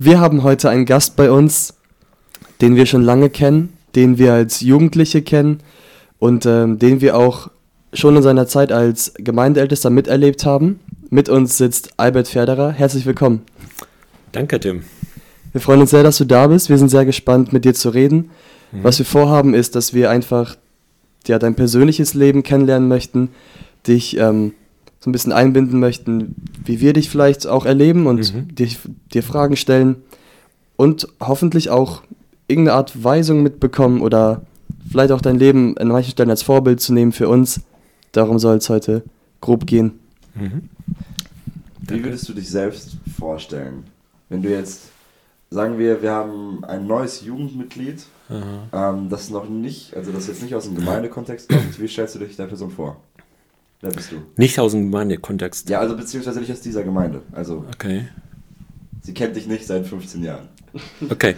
Wir haben heute einen Gast bei uns, den wir schon lange kennen, den wir als Jugendliche kennen und ähm, den wir auch schon in seiner Zeit als Gemeindeältester miterlebt haben. Mit uns sitzt Albert Ferderer. Herzlich willkommen. Danke, Tim. Wir freuen uns sehr, dass du da bist. Wir sind sehr gespannt, mit dir zu reden. Mhm. Was wir vorhaben, ist, dass wir einfach ja, dein persönliches Leben kennenlernen möchten, dich ähm, so ein bisschen einbinden möchten, wie wir dich vielleicht auch erleben und mhm. dir, dir Fragen stellen und hoffentlich auch irgendeine Art Weisung mitbekommen oder vielleicht auch dein Leben an manchen Stellen als Vorbild zu nehmen für uns. Darum soll es heute grob gehen. Mhm. Wie würdest du dich selbst vorstellen, wenn du jetzt, sagen wir, wir haben ein neues Jugendmitglied, ähm, das noch nicht, also das jetzt nicht aus dem Gemeindekontext kommt, wie stellst du dich der Person vor? Wer bist du? Nicht aus dem Gemeindekontext. Ja, also beziehungsweise nicht aus dieser Gemeinde. Also. Okay. Sie kennt dich nicht seit 15 Jahren. Okay.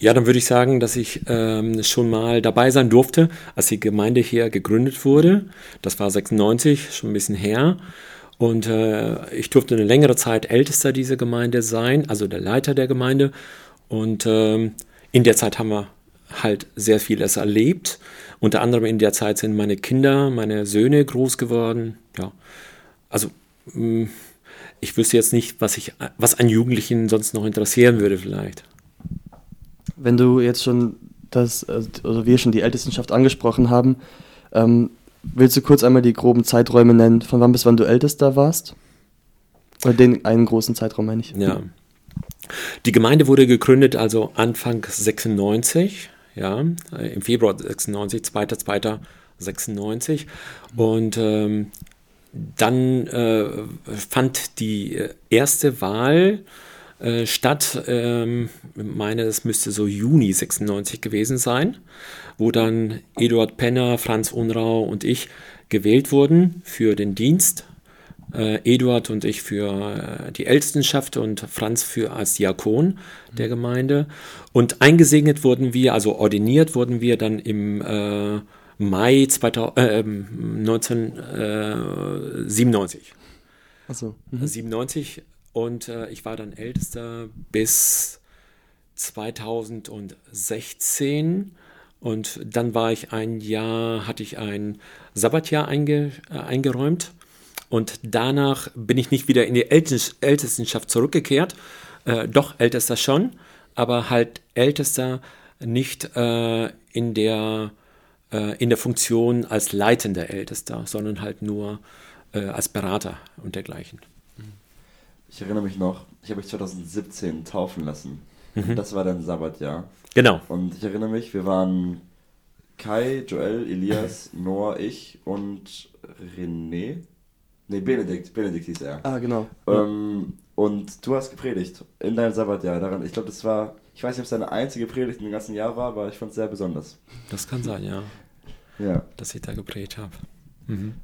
Ja, dann würde ich sagen, dass ich ähm, schon mal dabei sein durfte, als die Gemeinde hier gegründet wurde. Das war 96, schon ein bisschen her. Und äh, ich durfte eine längere Zeit Ältester dieser Gemeinde sein, also der Leiter der Gemeinde. Und ähm, in der Zeit haben wir halt sehr vieles erlebt. Unter anderem in der Zeit sind meine Kinder, meine Söhne groß geworden. Ja, also mm, ich wüsste jetzt nicht, was ich, was einen Jugendlichen sonst noch interessieren würde vielleicht. Wenn du jetzt schon das, also wir schon die Ältestenschaft angesprochen haben, ähm, willst du kurz einmal die groben Zeiträume nennen, von wann bis wann du Ältester warst? Oder den einen großen Zeitraum meine ich. Ja. Die Gemeinde wurde gegründet also Anfang 96 ja, äh, im Februar 96, 2.2.96. Und ähm, dann äh, fand die äh, erste Wahl äh, statt, ähm, ich meine, es müsste so Juni 96 gewesen sein, wo dann Eduard Penner, Franz Unrau und ich gewählt wurden für den Dienst äh, Eduard und ich für äh, die Ältestenschaft und Franz für als Diakon der Gemeinde. Und eingesegnet wurden wir, also ordiniert wurden wir dann im äh, Mai 2000, äh, 1997. Also, mhm. 97 und äh, ich war dann Ältester bis 2016 und dann war ich ein Jahr, hatte ich ein Sabbatjahr einge, äh, eingeräumt und danach bin ich nicht wieder in die Ältestenschaft zurückgekehrt. Äh, doch, Ältester schon, aber halt Ältester nicht äh, in, der, äh, in der Funktion als leitender Ältester, sondern halt nur äh, als Berater und dergleichen. Ich erinnere mich noch, ich habe mich 2017 taufen lassen. Mhm. Das war dann Sabbatjahr. Genau. Und ich erinnere mich, wir waren Kai, Joel, Elias, Noah, ich und René. Nee, Benedikt, Benedikt hieß er. Ah, genau. Ähm, und du hast gepredigt in deinem Sabbatjahr daran. Ich glaube, das war, ich weiß nicht, ob es deine einzige Predigt im ganzen Jahr war, aber ich fand es sehr besonders. Das kann sein, ja. Ja. Dass ich da gepredigt habe. Mhm.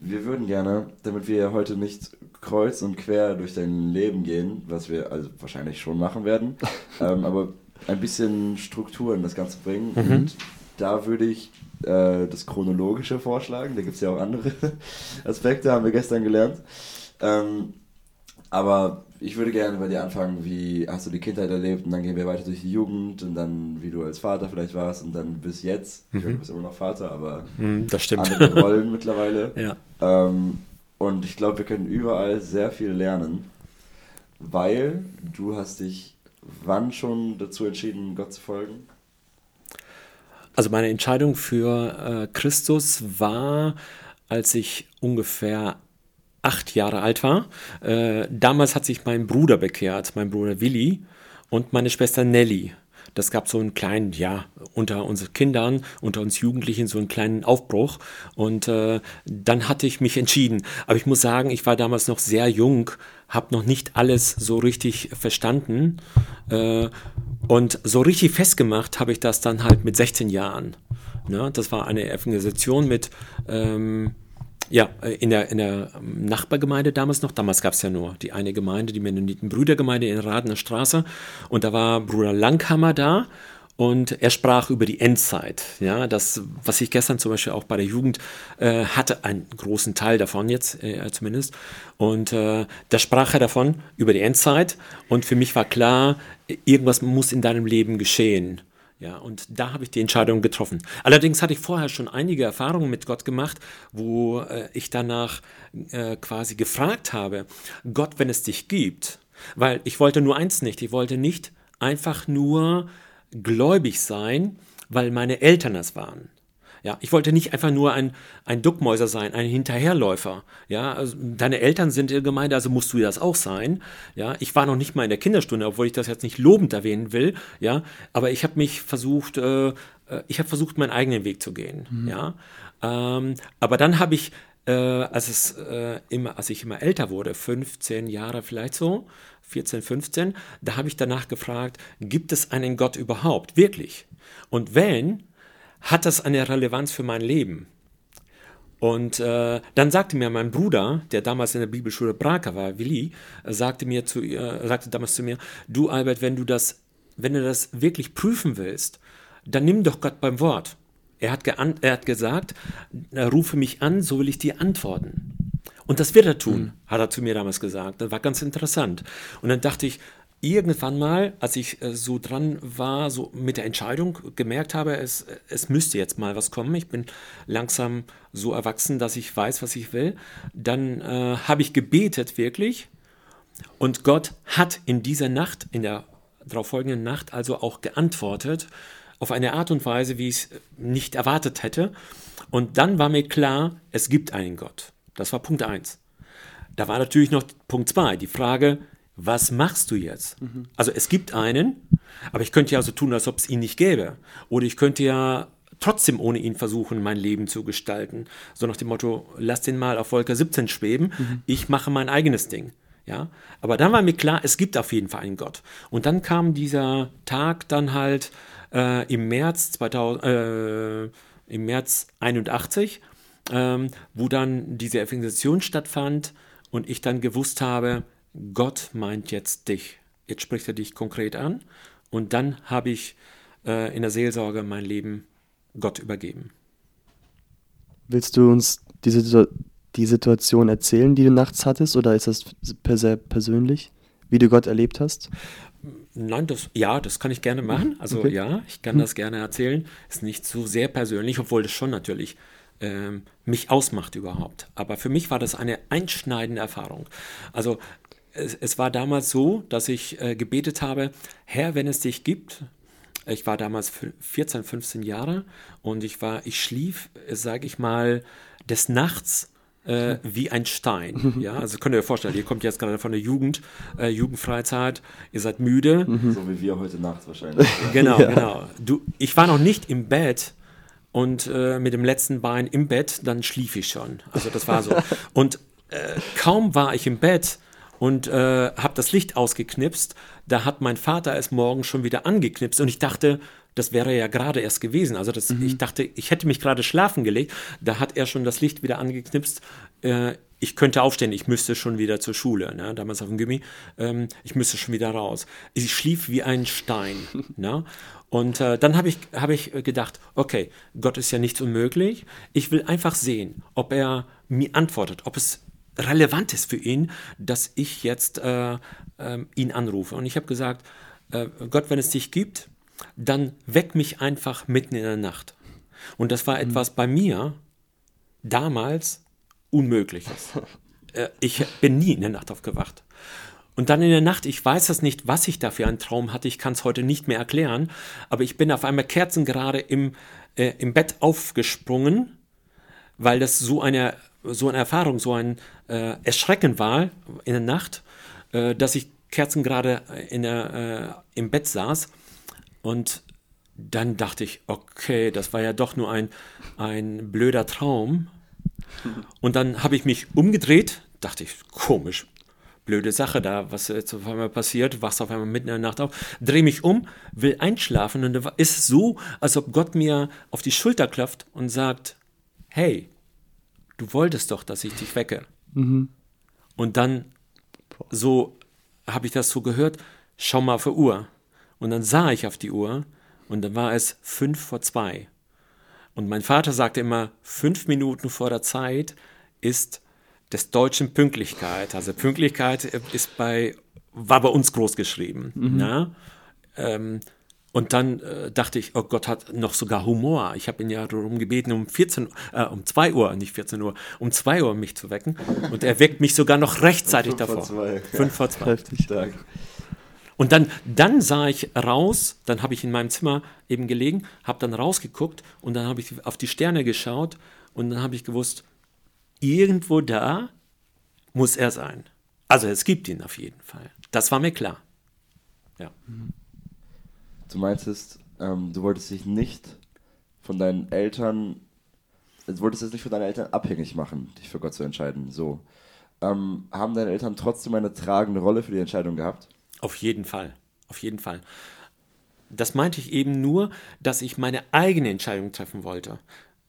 Wir würden gerne, damit wir heute nicht kreuz und quer durch dein Leben gehen, was wir also wahrscheinlich schon machen werden, ähm, aber ein bisschen Struktur in das Ganze bringen. Mhm. Und da würde ich äh, das Chronologische vorschlagen. Da gibt es ja auch andere Aspekte, haben wir gestern gelernt. Ähm, aber ich würde gerne bei dir anfangen, wie hast du die Kindheit erlebt und dann gehen wir weiter durch die Jugend und dann wie du als Vater vielleicht warst und dann bis jetzt. Mhm. Ich du bist immer noch Vater, aber mhm, das stimmt. andere Rollen mittlerweile. Ja. Ähm, und ich glaube, wir können überall sehr viel lernen, weil du hast dich wann schon dazu entschieden, Gott zu folgen? Also meine Entscheidung für äh, Christus war, als ich ungefähr acht Jahre alt war. Äh, damals hat sich mein Bruder bekehrt, mein Bruder Willi und meine Schwester Nelly. Das gab so einen kleinen, ja, unter uns Kindern, unter uns Jugendlichen so einen kleinen Aufbruch. Und äh, dann hatte ich mich entschieden. Aber ich muss sagen, ich war damals noch sehr jung, habe noch nicht alles so richtig verstanden. Äh, und so richtig festgemacht habe ich das dann halt mit 16 Jahren. Ne? Das war eine Evangelisation mit, ähm, ja, in der, in der Nachbargemeinde damals noch. Damals gab es ja nur die eine Gemeinde, die Mennoniten-Brüdergemeinde in Radener Straße. Und da war Bruder Langhammer da. und er sprach über die Endzeit. Ja, das, was ich gestern zum Beispiel auch bei der Jugend äh, hatte, einen großen Teil davon jetzt äh, zumindest. Und äh, da sprach er davon über die Endzeit. Und für mich war klar, irgendwas muss in deinem Leben geschehen. Ja, und da habe ich die Entscheidung getroffen. Allerdings hatte ich vorher schon einige Erfahrungen mit Gott gemacht, wo äh, ich danach äh, quasi gefragt habe, Gott, wenn es dich gibt, weil ich wollte nur eins nicht, ich wollte nicht einfach nur gläubig sein, weil meine Eltern es waren. Ja, ich wollte nicht einfach nur ein, ein Duckmäuser sein, ein Hinterherläufer. Ja, also deine Eltern sind in der Gemeinde, also musst du das auch sein. Ja, ich war noch nicht mal in der Kinderstunde, obwohl ich das jetzt nicht lobend erwähnen will. Ja, aber ich habe mich versucht, äh, äh ich habe versucht, meinen eigenen Weg zu gehen. Mhm. Ja, ähm, aber dann habe ich, äh, als es äh, immer, als ich immer älter wurde, 15 Jahre vielleicht so, 14, 15, da habe ich danach gefragt, gibt es einen Gott überhaupt? Wirklich? Und wenn, hat das eine Relevanz für mein Leben? Und äh, dann sagte mir mein Bruder, der damals in der Bibelschule Braka war, Willi, sagte mir zu, äh, sagte damals zu mir, du Albert, wenn du das, wenn du das wirklich prüfen willst, dann nimm doch Gott beim Wort. Er hat, er hat gesagt, rufe mich an, so will ich dir antworten. Und das wird er tun, mhm. hat er zu mir damals gesagt. Das war ganz interessant. Und dann dachte ich, irgendwann mal, als ich äh, so dran war, so mit der Entscheidung gemerkt habe, es, es müsste jetzt mal was kommen. Ich bin langsam so erwachsen, dass ich weiß, was ich will. Dann äh, habe ich gebetet wirklich. Und Gott hat in dieser Nacht, in der darauffolgenden Nacht, also auch geantwortet auf eine Art und Weise, wie ich es nicht erwartet hätte. Und dann war mir klar, es gibt einen Gott. Das war Punkt 1. Da war natürlich noch Punkt 2, die Frage, was machst du jetzt? Mhm. Also es gibt einen, aber ich könnte ja so tun, als ob es ihn nicht gäbe. Oder ich könnte ja trotzdem ohne ihn versuchen, mein Leben zu gestalten. So nach dem Motto, lass den mal auf Wolke 17 schweben, mhm. ich mache mein eigenes Ding. Ja, aber dann war mir klar, es gibt auf jeden Fall einen Gott. Und dann kam dieser Tag dann halt äh, im März 2000, äh, im März 81 ähm, wo dann diese Evangelisation stattfand und ich dann gewusst habe, Gott meint jetzt dich. Jetzt spricht er dich konkret an. Und dann habe ich äh, in der Seelsorge mein Leben Gott übergeben. Willst du uns diese, die Situation erzählen, die du nachts hattest, oder ist das per se persönlich, wie du Gott erlebt hast? Nein, das, ja, das kann ich gerne machen. Also okay. ja, ich kann hm. das gerne erzählen. Ist nicht so sehr persönlich, obwohl das schon natürlich ähm, mich ausmacht überhaupt. Aber für mich war das eine einschneidende Erfahrung. Also es, es war damals so, dass ich äh, gebetet habe, Herr, wenn es dich gibt, ich war damals 14, 15 Jahre und ich war, ich schlief, sage ich mal, des Nachts äh, wie ein Stein. Ja, also könnt ihr euch vorstellen, ihr kommt jetzt gerade von der Jugend, äh, Jugendfreizeit, ihr seid müde. So wie wir heute Nacht wahrscheinlich. genau, ja. genau. Du, ich war noch nicht im Bett und äh, mit dem letzten Bein im Bett, dann schlief ich schon. Also das war so. Und äh, kaum war ich im Bett und äh, habe das Licht ausgeknipst, da hat mein Vater es morgen schon wieder angeknipst und ich dachte, das wäre ja gerade erst gewesen. Also das, mhm. ich dachte, ich hätte mich gerade schlafen gelegt, da hat er schon das Licht wieder angeknipst. Äh, ich könnte aufstehen, ich müsste schon wieder zur Schule, ne? damals auf dem Gimmi, ähm, ich müsste schon wieder raus. Ich schlief wie ein Stein. ne? Und äh, dann habe ich, hab ich gedacht, okay, Gott ist ja nichts unmöglich. Ich will einfach sehen, ob er mir antwortet, ob es relevant ist für ihn, dass ich jetzt äh, äh, ihn anrufe. Und ich habe gesagt, äh, Gott, wenn es dich gibt, dann weck mich einfach mitten in der Nacht. Und das war mhm. etwas bei mir damals Unmögliches. Äh, ich bin nie in der Nacht aufgewacht. Und dann in der Nacht, ich weiß das nicht, was ich da für einen Traum hatte, ich kann es heute nicht mehr erklären, aber ich bin auf einmal kerzengerade im, äh, im Bett aufgesprungen, weil das so eine, so eine Erfahrung, so ein äh, Erschrecken war in der Nacht, äh, dass ich kerzengerade in der, äh, im Bett saß und dann dachte ich, okay, das war ja doch nur ein, ein blöder Traum. Und dann habe ich mich umgedreht, dachte ich, komisch, blöde Sache da, was jetzt auf einmal passiert, wachst auf einmal mitten in der Nacht auf, drehe mich um, will einschlafen und es ist so, als ob Gott mir auf die Schulter klopft und sagt, hey, du wolltest doch, dass ich dich wecke. Mhm. Und dann so habe ich das so gehört, schau mal auf die Uhr. Und dann sah ich auf die Uhr Und dann war es fünf vor zwei. Und mein Vater sagte immer, fünf Minuten vor der Zeit ist des Deutschen Pünktlichkeit. Also Pünktlichkeit ist bei, war bei uns groß geschrieben. Mhm. Ähm, und dann äh, dachte ich, oh Gott hat noch sogar Humor. Ich habe ihn ja darum gebeten, um 14, äh, um 2 Uhr, nicht 14 Uhr, um 2 Uhr mich zu wecken. Und er weckt mich sogar noch rechtzeitig davor. Vor zwei. Fünf vor zwei. Heftig stark. Und dann, dann sah ich raus, dann habe ich in meinem Zimmer eben gelegen, habe dann rausgeguckt und dann habe ich auf die Sterne geschaut und dann habe ich gewusst, irgendwo da muss er sein. Also es gibt ihn auf jeden Fall. Das war mir klar. Ja. Mhm. Du meintest, ähm, du wolltest dich nicht von deinen Eltern, du wolltest es nicht von deinen Eltern abhängig machen, dich für Gott zu entscheiden. So. Ähm, haben deine Eltern trotzdem eine tragende Rolle für die Entscheidung gehabt? Auf jeden Fall. Auf jeden Fall. Das meinte ich eben nur, dass ich meine eigene Entscheidung treffen wollte.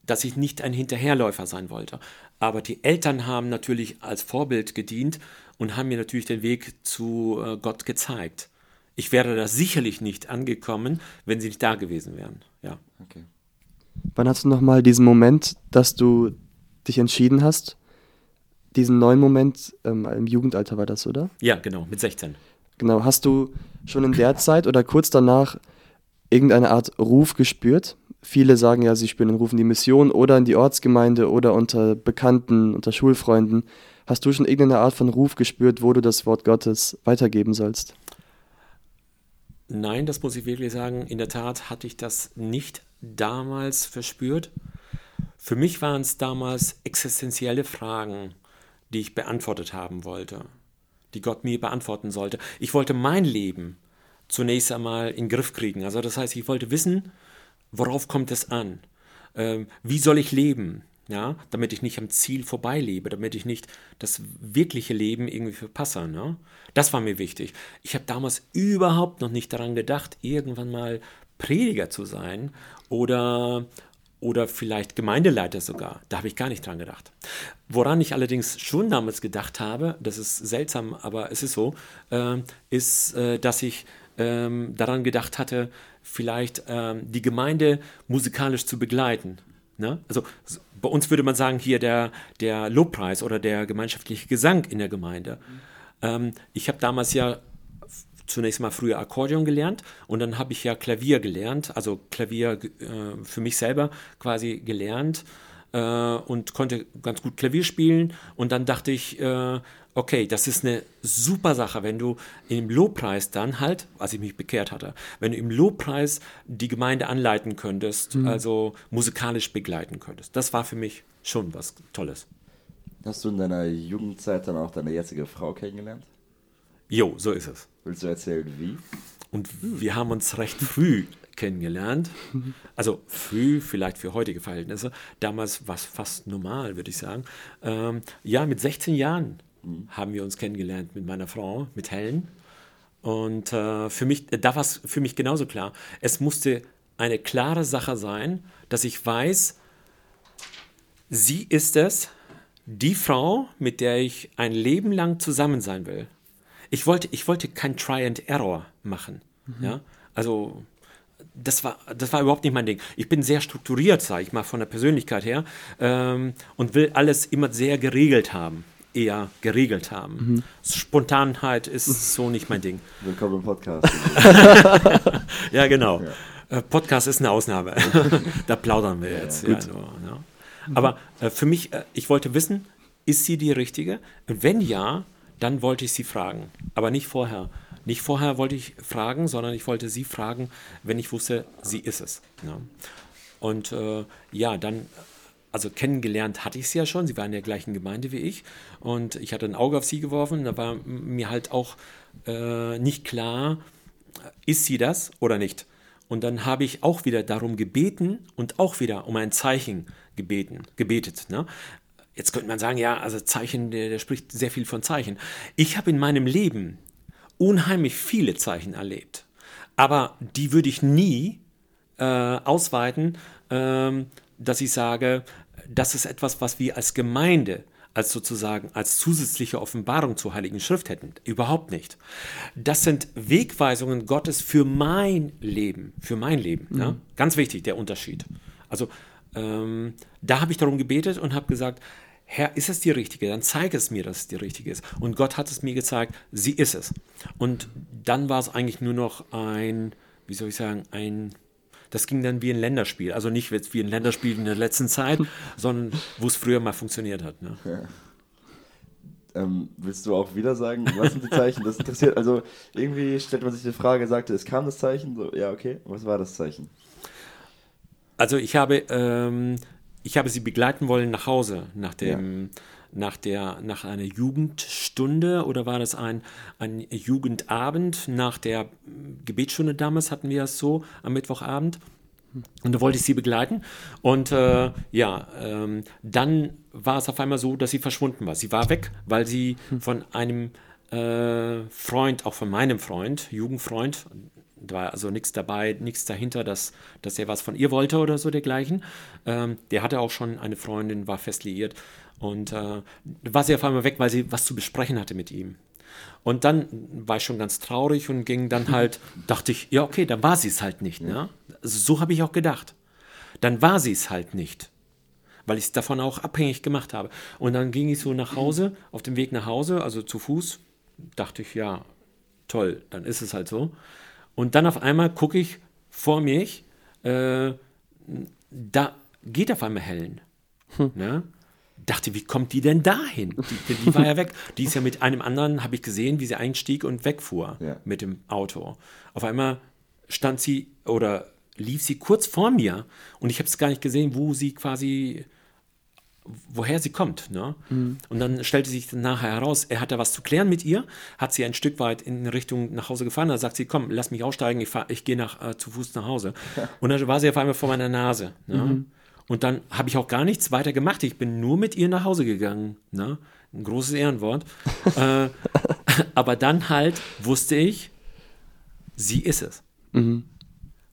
Dass ich nicht ein Hinterherläufer sein wollte. Aber die Eltern haben natürlich als Vorbild gedient und haben mir natürlich den Weg zu äh, Gott gezeigt. Ich wäre da sicherlich nicht angekommen, wenn sie nicht da gewesen wären. Ja. Okay. Wann hast du nochmal diesen Moment, dass du dich entschieden hast? Diesen neuen Moment, ähm, im Jugendalter war das, oder? Ja, genau, mit 16. Genau, hast du schon in der Zeit oder kurz danach irgendeine Art Ruf gespürt? Viele sagen ja, sie spüren den Ruf in die Mission oder in die Ortsgemeinde oder unter Bekannten, unter Schulfreunden. Hast du schon irgendeine Art von Ruf gespürt, wo du das Wort Gottes weitergeben sollst? Nein, das muss ich wirklich sagen. In der Tat hatte ich das nicht damals verspürt. Für mich waren es damals existenzielle Fragen, die ich beantwortet haben wollte, die Gott mir beantworten sollte. Ich wollte mein Leben zunächst einmal in den Griff kriegen. Also das heißt, ich wollte wissen, worauf kommt es an? Ähm, wie soll ich leben? Ja, damit ich nicht am Ziel vorbeilebe, damit ich nicht das wirkliche Leben irgendwie verpasse. Ne? Das war mir wichtig. Ich habe damals überhaupt noch nicht daran gedacht, irgendwann mal Prediger zu sein oder, oder vielleicht Gemeindeleiter sogar. Da habe ich gar nicht dran gedacht. Woran ich allerdings schon damals gedacht habe, das ist seltsam, aber es ist so, äh, ist, äh, dass ich äh, daran gedacht hatte, vielleicht ähm, die Gemeinde musikalisch zu begleiten. Ne? Also bei uns würde man sagen, hier der, der Lobpreis oder der gemeinschaftliche Gesang in der Gemeinde. Mhm. Ähm, ich habe damals ja zunächst mal früher Akkordeon gelernt und dann habe ich ja Klavier gelernt, also Klavier äh, für mich selber quasi gelernt äh, und konnte ganz gut Klavier spielen und dann dachte ich, äh, okay, das ist eine super Sache, wenn du im Lobpreis dann halt, als ich mich bekehrt hatte, wenn du im Lobpreis die Gemeinde anleiten könntest, mhm. also musikalisch begleiten könntest. Das war für mich schon was Tolles. Hast du in deiner Jugendzeit dann auch deine jetzige Frau kennengelernt? Jo, so ist es. Willst du erzählen, wie? Und wir haben uns recht früh kennengelernt. Also früh, vielleicht für heutige Verhältnisse. Damals war es fast normal, würde ich sagen. Ähm, ja, mit 16 Jahren mhm. haben wir uns kennengelernt mit meiner Frau, mit Helen. Und äh, für mich, da war es für mich genauso klar. Es musste eine klare Sache sein, dass ich weiß, sie ist es, die Frau, mit der ich ein Leben lang zusammen sein will. Ich wollte, ich wollte kein Try and Error machen. Mhm. Ja? Also das war, das war überhaupt nicht mein Ding. Ich bin sehr strukturiert, sage ich mal, von der Persönlichkeit her ähm, und will alles immer sehr geregelt haben eher geregelt haben. Mhm. Spontanheit ist so nicht mein Ding. Willkommen im Podcast. ja, genau. Ja. Äh, Podcast ist eine Ausnahme. da plaudern wir jetzt. Ja, ja, so, ja. Aber äh, für mich, äh, ich wollte wissen, ist sie die richtige? Und wenn ja, dann wollte ich sie fragen. Aber nicht vorher. Nicht vorher wollte ich fragen, sondern ich wollte sie fragen, wenn ich wusste, sie ist es. Und äh, ja, dann also kennengelernt hatte ich sie ja schon, sie war in der gleichen Gemeinde wie ich und ich hatte ein Auge auf sie geworfen, da war mir halt auch äh, nicht klar, ist sie das oder nicht. Und dann habe ich auch wieder darum gebeten und auch wieder um ein Zeichen gebeten, gebetet. Ne? Jetzt könnte man sagen, ja, also Zeichen, der, der spricht sehr viel von Zeichen. Ich habe in meinem Leben unheimlich viele Zeichen erlebt, aber die würde ich nie äh, ausweiten, ähm, dass ich sage, das ist etwas, was wir als Gemeinde als sozusagen als zusätzliche Offenbarung zur Heiligen Schrift hätten. Überhaupt nicht. Das sind Wegweisungen Gottes für mein Leben, für mein Leben. Mhm. Ja? Ganz wichtig, der Unterschied. Also ähm, da habe ich darum gebetet und habe gesagt, Herr, ist es die richtige? Dann zeige es mir, dass es die richtige ist. Und Gott hat es mir gezeigt, sie ist es. Und dann war es eigentlich nur noch ein, wie soll ich sagen, ein das ging dann wie ein Länderspiel. Also nicht wie ein Länderspiel in der letzten Zeit, sondern wo es früher mal funktioniert hat. Ne? Ja. Ähm, willst du auch wieder sagen, was sind die Zeichen? Das interessiert, also irgendwie stellt man sich die Frage, sagte, es kam das Zeichen, so, ja, okay, was war das Zeichen? Also ich habe, ähm, ich habe sie begleiten wollen nach Hause, nach dem, ja. Nach der, nach einer Jugendstunde oder war das ein, ein Jugendabend nach der Gebetsstunde damals hatten wir es so am Mittwochabend. Und da wollte ich sie begleiten. Und äh, ja, ähm, dann war es auf einmal so, dass sie verschwunden war. Sie war weg, weil sie von einem äh, Freund, auch von meinem Freund, Jugendfreund, da war also nichts dabei, nichts dahinter, dass, dass er was von ihr wollte oder so dergleichen. Ähm, der hatte auch schon eine Freundin, war fest liiert. Und äh, war sie auf einmal weg, weil sie was zu besprechen hatte mit ihm. Und dann war ich schon ganz traurig und ging dann halt, dachte ich, ja, okay, dann war sie es halt nicht. Ne? Also so habe ich auch gedacht. Dann war sie es halt nicht. Weil ich es davon auch abhängig gemacht habe. Und dann ging ich so nach Hause, auf dem Weg nach Hause, also zu Fuß, dachte ich, ja, toll, dann ist es halt so. Und dann auf einmal gucke ich vor mich, äh, da geht auf einmal Helen. Hm. Ne? Dachte, wie kommt die denn dahin? Die, die war ja weg. Die ist ja mit einem anderen, habe ich gesehen, wie sie einstieg und wegfuhr ja. mit dem Auto. Auf einmal stand sie oder lief sie kurz vor mir und ich habe es gar nicht gesehen, wo sie quasi woher sie kommt. Ne? Mhm. Und dann stellte sich dann nachher heraus, er hatte was zu klären mit ihr, hat sie ein Stück weit in Richtung nach Hause gefahren. Da sagt sie, komm, lass mich aussteigen, ich, ich gehe äh, zu Fuß nach Hause. Und dann war sie auf einmal vor meiner Nase. Ne? Mhm. Und dann habe ich auch gar nichts weiter gemacht. Ich bin nur mit ihr nach Hause gegangen. Ne? Ein großes Ehrenwort. äh, aber dann halt wusste ich, sie ist es. Mhm.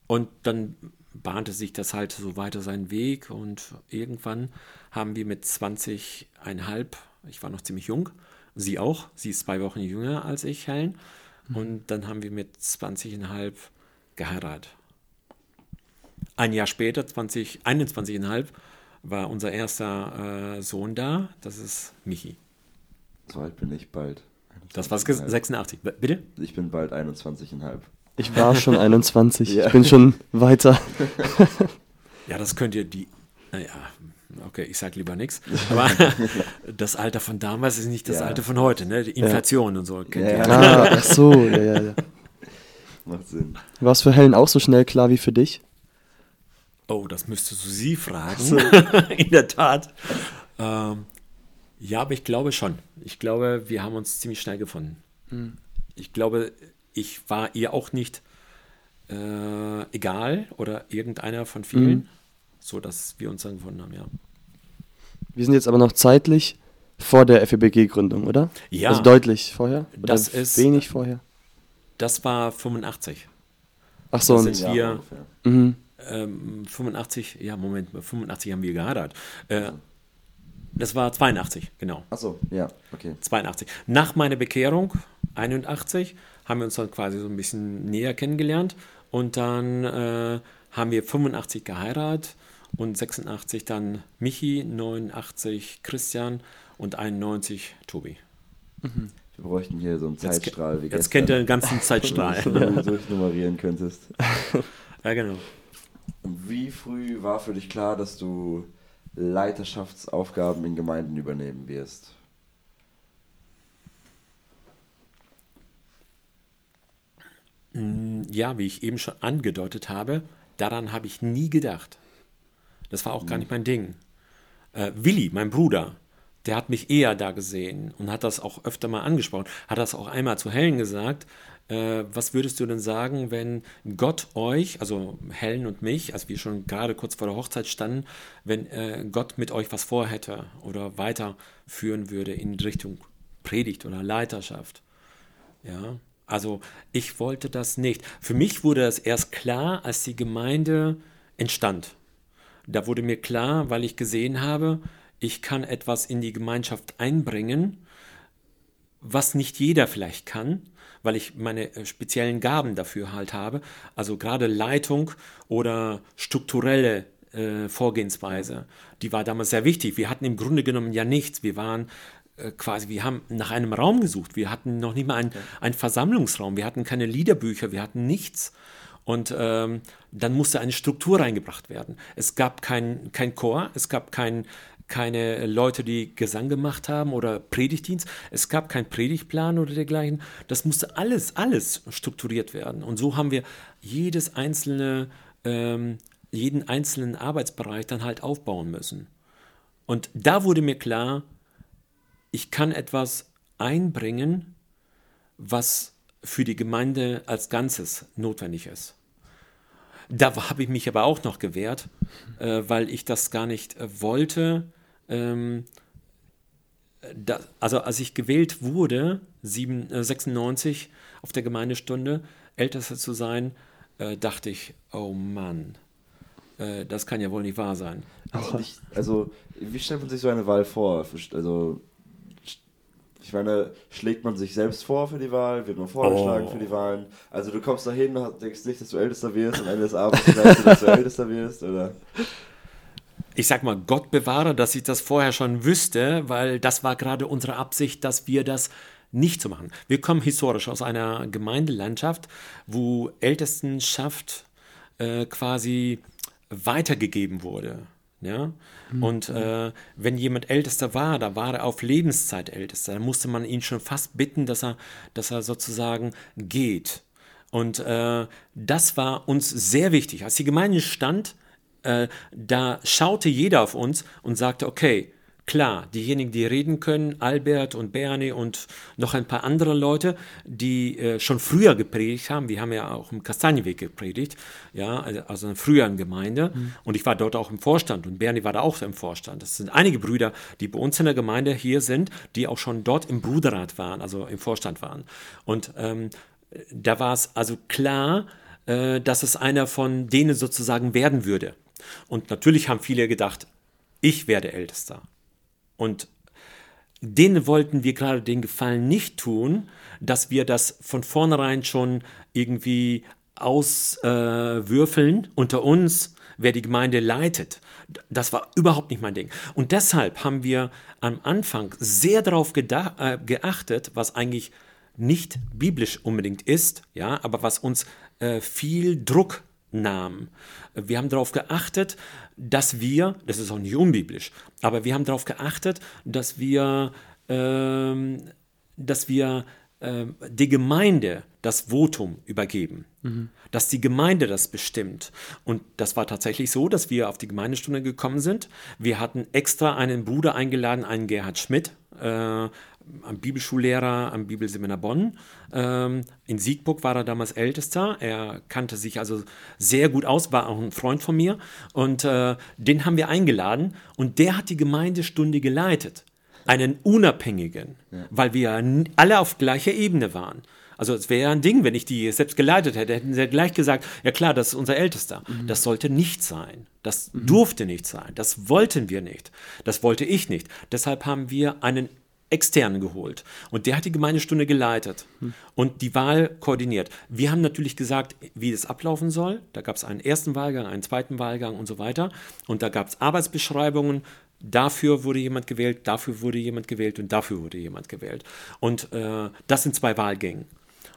Und dann bahnte sich das halt so weiter seinen Weg und irgendwann haben wir mit 20,5, ich war noch ziemlich jung, sie auch, sie ist zwei Wochen jünger als ich, Helen, mhm. und dann haben wir mit 20,5 geheiratet. Ein Jahr später, 20, 21,5, war unser erster äh, Sohn da, das ist Michi. So alt bin ich bald. Das war 86, bitte? Ich bin bald 21,5. Ich war schon 21, ja. ich bin schon weiter. ja, das könnt ihr die, naja, okay, ich sage lieber nichts, aber das Alter von damals ist nicht das ja. Alter von heute, ne? Die Inflation ja. und so. Kennt ja, ah, ach so, ja, ja, ja. Macht Sinn. War es für Helen auch so schnell klar wie für dich? Oh, das müsstest du sie fragen. In der Tat. Ähm, ja, aber ich glaube schon. Ich glaube, wir haben uns ziemlich schnell gefunden. Mhm. Ich glaube, ich war ihr auch nicht äh, egal oder irgendeiner von vielen, mhm. so dass wir uns dann gefunden haben, ja. Wir sind jetzt aber noch zeitlich vor der FEBG-Gründung, oder? Ja. Also deutlich vorher? Oder das ist wenig vorher. Das war 85. Ach so, das sind wir. Mhm. Ähm, 85, ja, Moment, 85 haben wir geheiratet. Äh, das war 82, genau. Ach so, ja, okay. 82. Nach meiner Bekehrung, 81, haben wir uns dann quasi so ein bisschen näher kennengelernt und dann äh, haben wir 85 geheiratet und 86 dann Michi, 89 Christian und 91 Tobi. Mhm. Wir bräuchten hier so einen Zeitstrahl jetzt, wie Jetzt kennt ihr den ganzen Zeitstrahl. Wenn du so durchnummerieren könntest. ja, genau. Wie früh war für dich klar, dass du Leiterschaftsaufgaben in Gemeinden übernehmen wirst? Mm, ja, wie ich eben schon angedeutet habe, daran habe ich nie gedacht. Das war auch gar hm. nicht mein Ding. Äh, Willi, mein Bruder, der hat mich eher da gesehen und hat das auch öfter mal angesprochen, hat das auch einmal zu Helen gesagt. Äh, was würdest du denn sagen, wenn Gott euch, also Helen und mich, als wir schon gerade kurz vor der Hochzeit standen, wenn äh, Gott mit euch was vorhätte oder weiterführen würde in Richtung Predigt oder Leiterschaft? Ja, also ich wollte das nicht. Für mich wurde das erst klar, als die Gemeinde entstand. Da wurde mir klar, weil ich gesehen habe, ich kann etwas in die Gemeinschaft einbringen, was nicht jeder vielleicht kann, weil ich meine äh, speziellen Gaben dafür halt habe. Also gerade Leitung oder strukturelle äh, Vorgehensweise, die war damals sehr wichtig. Wir hatten im Grunde genommen ja nichts. Wir waren äh, quasi, wir haben nach einem Raum gesucht. Wir hatten noch nicht mal einen, einen Versammlungsraum. Wir hatten keine Liederbücher. Wir hatten nichts. Und ähm, dann musste eine Struktur reingebracht werden. Es gab kein, kein Chor, es gab kein, keine Leute, die Gesang gemacht haben oder Predigtdienst. Es gab keinen Predigtplan oder dergleichen. Das musste alles, alles strukturiert werden. Und so haben wir jedes einzelne, ähm, jeden einzelnen Arbeitsbereich dann halt aufbauen müssen. Und da wurde mir klar, ich kann etwas einbringen, was für die Gemeinde als Ganzes notwendig ist. Da habe ich mich aber auch noch gewehrt, äh, weil ich das gar nicht äh, wollte, ähm, da, also als ich gewählt wurde, sieben, äh, 96 auf der Gemeindestunde, Ältester zu sein, äh, dachte ich, oh Mann, äh, das kann ja wohl nicht wahr sein. Also, ich, also, wie stellt man sich so eine Wahl vor? Also, ich meine, schlägt man sich selbst vor für die Wahl? Wird man vorgeschlagen oh. für die Wahlen? Also du kommst da hin, denkst nicht, dass du Ältester wirst, am Ende des Abends weißt du, dass du Ältester wirst, oder? Ich sag mal, Gott bewahre, dass ich das vorher schon wüsste, weil das war gerade unsere Absicht, dass wir das nicht zu so machen. Wir kommen historisch aus einer Gemeindelandschaft, wo Ältestenschaft äh, quasi weitergegeben wurde. Ja? Mhm. Und äh, wenn jemand Ältester war, da war er auf Lebenszeit Ältester, dann musste man ihn schon fast bitten, dass er, dass er sozusagen geht. Und äh, das war uns sehr wichtig. Als die Gemeinde stand, äh, da schaute jeder auf uns und sagte, okay, klar, diejenigen, die reden können, Albert und Bernie und noch ein paar andere Leute, die äh, schon früher gepredigt haben, wir haben ja auch im Kastanienweg gepredigt, ja, also, also in einer früheren Gemeinde mhm. und ich war dort auch im Vorstand und Bernie war da auch im Vorstand. Das sind einige Brüder, die bei uns in der Gemeinde hier sind, die auch schon dort im Bruderrat waren, also im Vorstand waren. Und ähm, da war es also klar, äh, dass es einer von denen sozusagen werden würde. Und natürlich haben viele gedacht, ich werde Ältester. Und denen wollten wir gerade den Gefallen nicht tun, dass wir das von vornherein schon irgendwie auswürfeln äh, unter uns, wer die Gemeinde leitet. Das war überhaupt nicht mein Ding. Und deshalb haben wir am Anfang sehr darauf äh, geachtet, was eigentlich nicht biblisch unbedingt ist, ja, aber was uns äh, viel Druck nahm. Wir haben darauf geachtet, dass wir, das ist auch nicht unbiblisch, aber wir haben darauf geachtet, dass wir, ähm, dass wir äh, die Gemeinde das Votum übergeben, mhm. dass die Gemeinde das bestimmt. Und das war tatsächlich so, dass wir auf die Gemeindestunde gekommen sind. Wir hatten extra einen Bruder eingeladen, einen Gerhard Schmidt, äh, ein Bibelschullehrer am Bibelseminar Bonn. Ähm, in Siegburg war er damals Ältester. Er kannte sich also sehr gut aus, war auch ein Freund von mir. Und äh, den haben wir eingeladen und der hat die Gemeindestunde geleitet. Einen unabhängigen, ja. weil wir alle auf gleicher Ebene waren. Also es wäre ja ein Ding, wenn ich die selbst geleitet hätte, hätten sie gleich gesagt, ja klar, das ist unser Ältester. Mhm. Das sollte nicht sein. Das mhm. durfte nicht sein. Das wollten wir nicht. Das wollte ich nicht. Deshalb haben wir einen externen geholt. Und der hat die Gemeindestunde geleitet hm. und die Wahl koordiniert. Wir haben natürlich gesagt, wie das ablaufen soll. Da gab es einen ersten Wahlgang, einen zweiten Wahlgang und so weiter. Und da gab es Arbeitsbeschreibungen. Dafür wurde jemand gewählt, dafür wurde jemand gewählt und dafür wurde jemand gewählt. Und äh, das sind zwei Wahlgänge.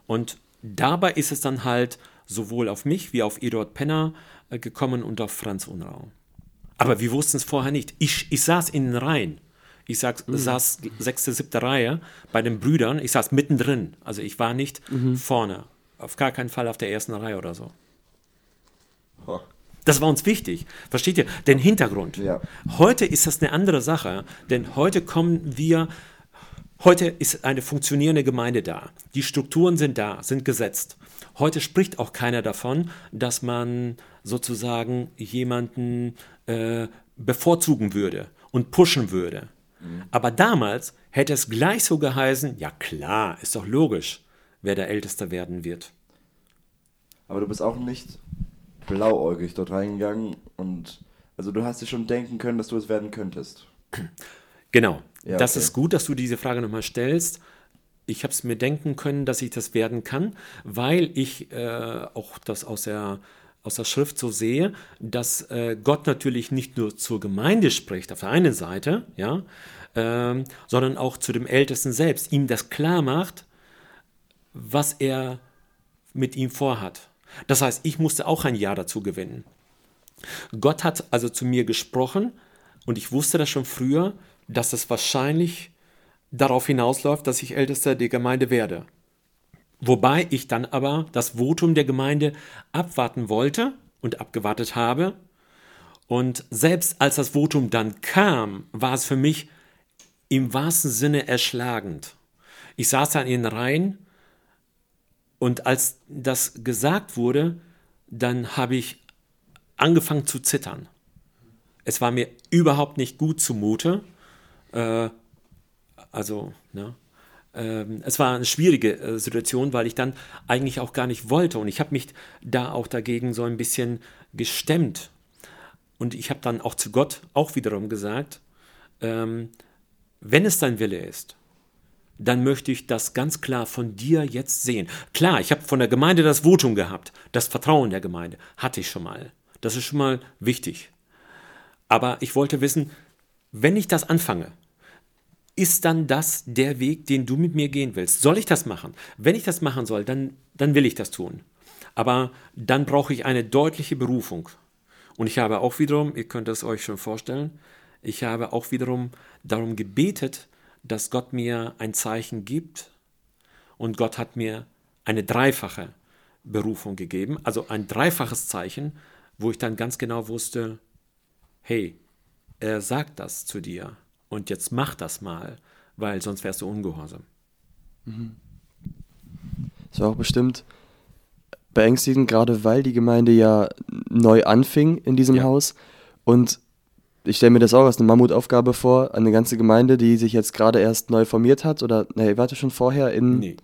Und dabei ist es dann halt sowohl auf mich wie auf Eduard Penner äh, gekommen und auf Franz Unrau. Aber wir wussten es vorher nicht. Ich, ich saß in den Reihen. Ich sag, mhm. saß sechste, siebte Reihe bei den Brüdern. Ich saß mittendrin. Also ich war nicht mhm. vorne. Auf gar keinen Fall auf der ersten Reihe oder so. Das war uns wichtig. Versteht ihr? Den Hintergrund. Ja. Heute ist das eine andere Sache, denn heute kommen wir, heute ist eine funktionierende Gemeinde da. Die Strukturen sind da, sind gesetzt. Heute spricht auch keiner davon, dass man sozusagen jemanden äh, bevorzugen würde und pushen würde. Aber damals hätte es gleich so geheißen, ja klar, ist doch logisch, wer der Älteste werden wird. Aber du bist auch nicht blauäugig dort reingegangen und also du hast dir schon denken können, dass du es werden könntest. Genau. Ja, das okay. ist gut, dass du diese Frage nochmal stellst. Ich habe es mir denken können, dass ich das werden kann, weil ich äh, auch das aus der, aus der Schrift so sehe, dass äh, Gott natürlich nicht nur zur Gemeinde spricht, auf der einen Seite, ja, ähm, sondern auch zu dem Ältesten selbst, ihm das klar macht, was er mit ihm vorhat. Das heißt, ich musste auch ein Ja dazu gewinnen. Gott hat also zu mir gesprochen und ich wusste das schon früher, dass es wahrscheinlich darauf hinausläuft, dass ich Ältester der Gemeinde werde. Wobei ich dann aber das Votum der Gemeinde abwarten wollte und abgewartet habe. Und selbst als das Votum dann kam, war es für mich im wahrsten Sinne erschlagend. Ich saß da in den Reihen und als das gesagt wurde, dann habe ich angefangen zu zittern. Es war mir überhaupt nicht gut zumute. Äh, also, ne? Ähm, es war eine schwierige äh, Situation, weil ich dann eigentlich auch gar nicht wollte. Und ich habe mich da auch dagegen so ein bisschen gestemmt. Und ich habe dann auch zu Gott auch wiederum gesagt, ähm, wenn es dein Wille ist, dann möchte ich das ganz klar von dir jetzt sehen. Klar, ich habe von der Gemeinde das Votum gehabt, das Vertrauen der Gemeinde hatte ich schon mal. Das ist schon mal wichtig. Aber ich wollte wissen, wenn ich das anfange, ist dann das der Weg, den du mit mir gehen willst? Soll ich das machen? Wenn ich das machen soll, dann, dann will ich das tun. Aber dann brauche ich eine deutliche Berufung. Und ich habe auch wiederum, ihr könnt es euch schon vorstellen, ich habe auch wiederum darum gebetet, dass Gott mir ein Zeichen gibt. Und Gott hat mir eine dreifache Berufung gegeben, also ein dreifaches Zeichen, wo ich dann ganz genau wusste, hey, er sagt das zu dir und jetzt mach das mal, weil sonst wärst du ungehorsam. Das war auch bestimmt beängstigend, gerade weil die Gemeinde ja neu anfing in diesem Ja. Haus. Und ich stelle mir das auch als eine Mammutaufgabe vor, eine ganze Gemeinde, die sich jetzt gerade erst neu formiert hat. Oder, nee, warte schon vorher in. Nee.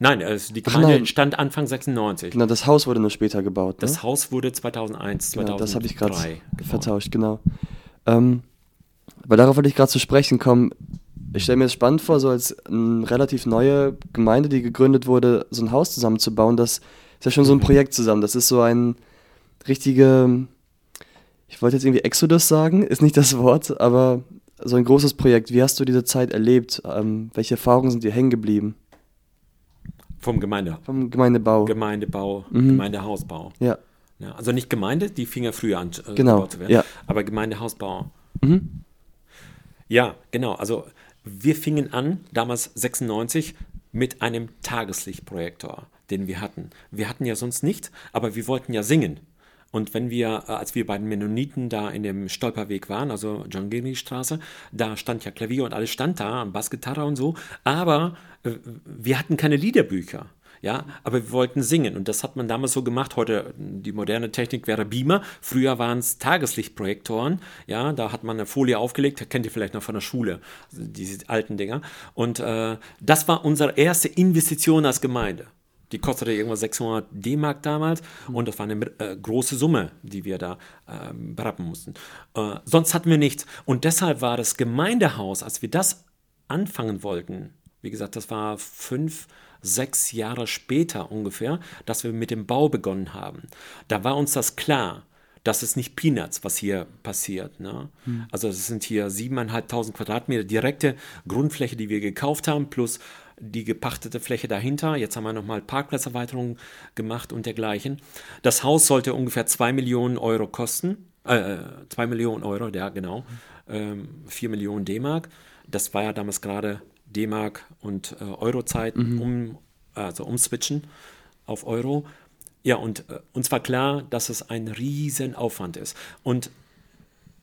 Nein, also die Gemeinde entstand Anfang 96. Genau, das Haus wurde nur später gebaut. Ne? Das Haus wurde 2001, Genau, 2003 das habe ich gerade vertauscht, genau. Ähm, weil darauf wollte ich gerade zu sprechen kommen. Ich stelle mir das spannend vor, so als eine relativ neue Gemeinde, die gegründet wurde, so ein Haus zusammenzubauen. Das ist ja schon so ein Projekt zusammen. Das ist so ein richtige, ich wollte jetzt irgendwie Exodus sagen, ist nicht das Wort, aber so ein großes Projekt. Wie hast du diese Zeit erlebt? Ähm, welche Erfahrungen sind dir hängen geblieben? Vom Gemeinde, Vom Gemeindebau. Gemeindebau, Mhm. Gemeindehausbau. ja. Ja, also nicht Gemeinde, die fing ja früher an äh, Genau, gebaut zu werden, ja. aber Gemeindehausbau. Mhm. Ja, genau. Also wir fingen an, damals 96, mit einem Tageslichtprojektor, den wir hatten. Wir hatten ja sonst nichts, aber wir wollten ja singen. Und wenn wir, äh, als wir bei den Mennoniten da in dem Stolperweg waren, also John Gary Straße, da stand ja Klavier und alles stand da, Bassgitarre und so, aber äh, wir hatten keine Liederbücher. Ja, aber wir wollten singen und das hat man damals so gemacht. Heute die moderne Technik wäre Beamer. Früher waren es Tageslichtprojektoren. Ja, da hat man eine Folie aufgelegt. Kennt ihr vielleicht noch von der Schule diese alten Dinger. Und äh, das war unsere erste Investition als Gemeinde. Die kostete irgendwas 600 D-Mark damals und das war eine äh, große Summe, die wir da ähm, berappen mussten. Äh, sonst hatten wir nichts. Und deshalb war das Gemeindehaus, als wir das anfangen wollten, wie gesagt, das war fünf, sechs Jahre später ungefähr, dass wir mit dem Bau begonnen haben. Da war uns das klar. Das ist nicht Peanuts, was hier passiert. Ne? Also es sind hier 7.500 Quadratmeter direkte Grundfläche, die wir gekauft haben, plus die gepachtete Fläche dahinter. Jetzt haben wir nochmal Parkplatzerweiterung gemacht und dergleichen. Das Haus sollte ungefähr 2 Millionen Euro kosten. Äh, 2 Millionen Euro, ja genau. Ähm, 4 Millionen D-Mark. Das war ja damals gerade D-Mark und äh, Euro-Zeit, um, also umswitchen auf Euro. Ja, und äh, uns war klar, dass es ein Riesenaufwand ist. Und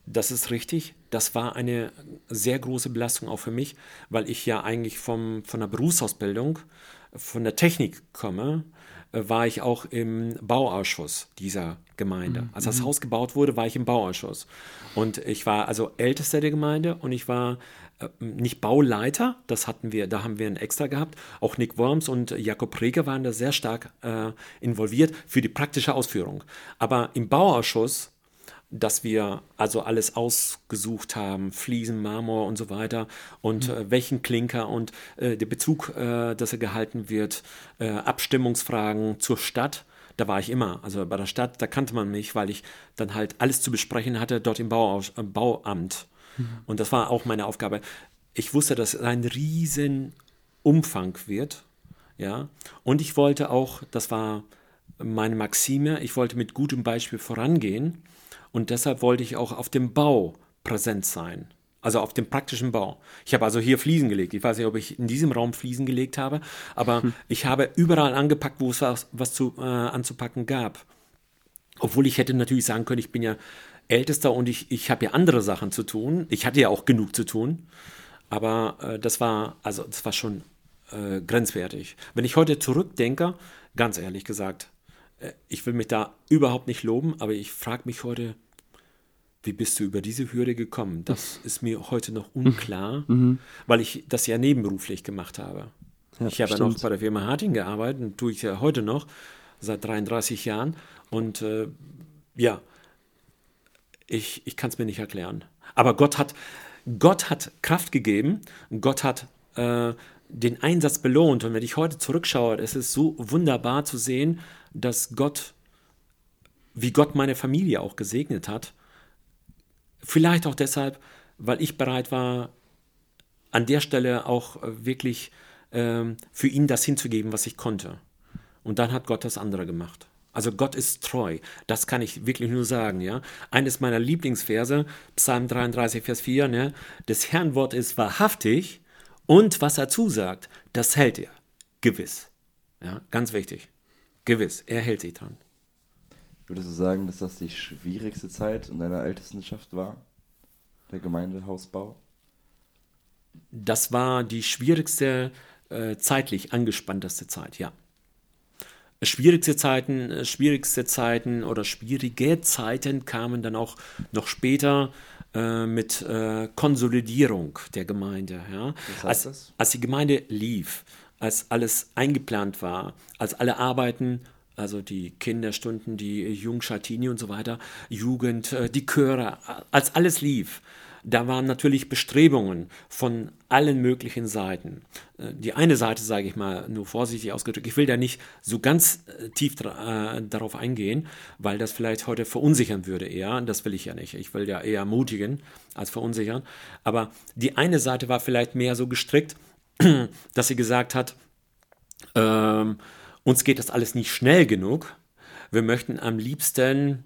das ist richtig. Das war eine sehr große Belastung auch für mich, weil ich ja eigentlich vom, von der Berufsausbildung, von der Technik komme, äh, war ich auch im Bauausschuss dieser Gemeinde. Als das Haus gebaut wurde, war ich im Bauausschuss. Und ich war also Ältester der Gemeinde und ich war nicht Bauleiter, das hatten wir, da haben wir einen extra gehabt. Auch Nick Worms und Jakob Reger waren da sehr stark äh, involviert für die praktische Ausführung. Aber im Bauausschuss dass wir also alles ausgesucht haben, Fliesen, Marmor und so weiter und mhm. äh, welchen Klinker und äh, der Bezug, äh, dass er gehalten wird, äh, Abstimmungsfragen zur Stadt. Da war ich immer, also bei der Stadt, da kannte man mich, weil ich dann halt alles zu besprechen hatte dort im äh, Bauamt. Mhm. Und das war auch meine Aufgabe. Ich wusste, dass es ein riesen Umfang wird, ja. Und ich wollte auch, das war meine Maxime, ich wollte mit gutem Beispiel vorangehen und deshalb wollte ich auch auf dem Bau präsent sein. Also auf dem praktischen Bau. Ich habe also hier Fliesen gelegt. Ich weiß nicht, ob ich in diesem Raum Fliesen gelegt habe, aber hm. ich habe überall angepackt, wo es was, was zu, äh, anzupacken gab. Obwohl ich hätte natürlich sagen können, ich bin ja Ältester und ich, ich habe ja andere Sachen zu tun. Ich hatte ja auch genug zu tun. Aber äh, das war, also das war schon äh, grenzwertig. Wenn ich heute zurückdenke, ganz ehrlich gesagt, äh, ich will mich da überhaupt nicht loben, aber ich frage mich heute, wie bist du über diese Hürde gekommen? Das ist mir heute noch unklar, mhm. weil ich das ja nebenberuflich gemacht habe. Ja, ich habe ja noch bei der Firma Harting gearbeitet und tue ich ja heute noch seit 33 Jahren. Und äh, ja, ich, ich kann es mir nicht erklären. Aber Gott hat, Gott hat Kraft gegeben, Gott hat äh, den Einsatz belohnt. Und wenn ich heute zurückschaue, es ist so wunderbar zu sehen, dass Gott, wie Gott meine Familie auch gesegnet hat. Vielleicht auch deshalb, weil ich bereit war, an der Stelle auch wirklich ähm, für ihn das hinzugeben, was ich konnte. Und dann hat Gott das andere gemacht. Also Gott ist treu. Das kann ich wirklich nur sagen, ja. Eines meiner Lieblingsverse, Psalm 33, Vers 4, ne? Des Herrn Wort ist wahrhaftig und was er zusagt, das hält er. Gewiss. Ja, ganz wichtig. Gewiss, er hält sich dran. Würdest du sagen, dass das die schwierigste Zeit in deiner Ältestenschaft war? Der Gemeindehausbau? Das war die schwierigste, äh, zeitlich angespannteste Zeit, ja. Schwierigste Zeiten, äh, schwierigste Zeiten oder schwierige Zeiten kamen dann auch noch später äh, mit äh, Konsolidierung der Gemeinde. Ja? als, als die Gemeinde lief, als alles eingeplant war, als alle Arbeiten also die Kinderstunden, die Jungschatini und so weiter, Jugend, äh, die Chöre, als alles lief, da waren natürlich Bestrebungen von allen möglichen Seiten. Äh, die eine Seite, sage ich mal, nur vorsichtig ausgedrückt, ich will da nicht so ganz äh, tief äh, darauf eingehen, weil das vielleicht heute verunsichern würde eher. Das will ich ja nicht. Ich will ja eher ermutigen als verunsichern. Aber die eine Seite war vielleicht mehr so gestrickt, dass sie gesagt hat, ähm, uns geht das alles nicht schnell genug. Wir möchten am liebsten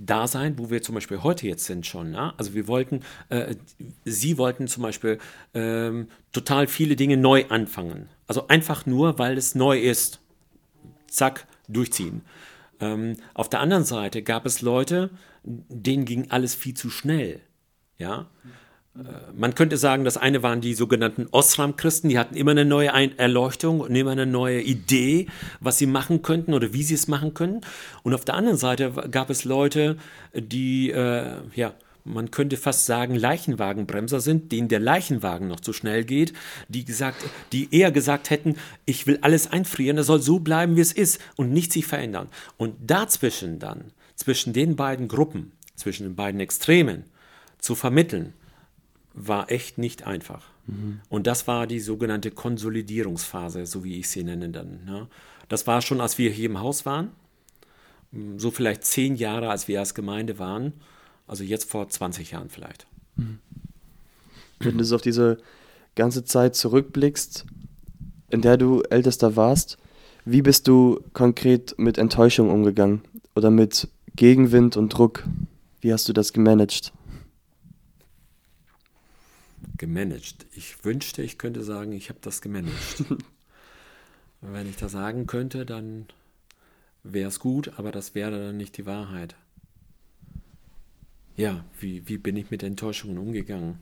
da sein, wo wir zum Beispiel heute jetzt sind schon. Ne? Also wir wollten, äh, Sie wollten zum Beispiel ähm, total viele Dinge neu anfangen. Also einfach nur, weil es neu ist. Zack, durchziehen. Ähm, auf der anderen Seite gab es Leute, denen ging alles viel zu schnell. Ja. Äh, man könnte sagen, das eine waren die sogenannten Osram-Christen, die hatten immer eine neue Erleuchtung und immer eine neue Idee, was sie machen könnten oder wie sie es machen können. Und auf der anderen Seite gab es Leute, die, äh, ja, man könnte fast sagen, Leichenwagenbremser sind, denen der Leichenwagen noch zu schnell geht, die gesagt, die eher gesagt hätten, ich will alles einfrieren, das soll so bleiben, wie es ist und nicht sich verändern. Und dazwischen dann, zwischen den beiden Gruppen, zwischen den beiden Extremen, zu vermitteln, war echt nicht einfach. Mhm. Und das war die sogenannte Konsolidierungsphase, so wie ich sie nenne dann. Ne? Das war schon, als wir hier im Haus waren, so vielleicht zehn Jahre, als wir als Gemeinde waren, also jetzt vor 20 Jahren vielleicht. Mhm. Wenn du so auf diese ganze Zeit zurückblickst, in der du Ältester warst, wie bist du konkret mit Enttäuschung umgegangen oder mit Gegenwind und Druck? Wie hast du das gemanagt? Gemanagt. Ich wünschte, ich könnte sagen, ich habe das gemanagt. Wenn ich das sagen könnte, dann wäre es gut, aber das wäre dann nicht die Wahrheit. Ja, wie, wie bin ich mit Enttäuschungen umgegangen?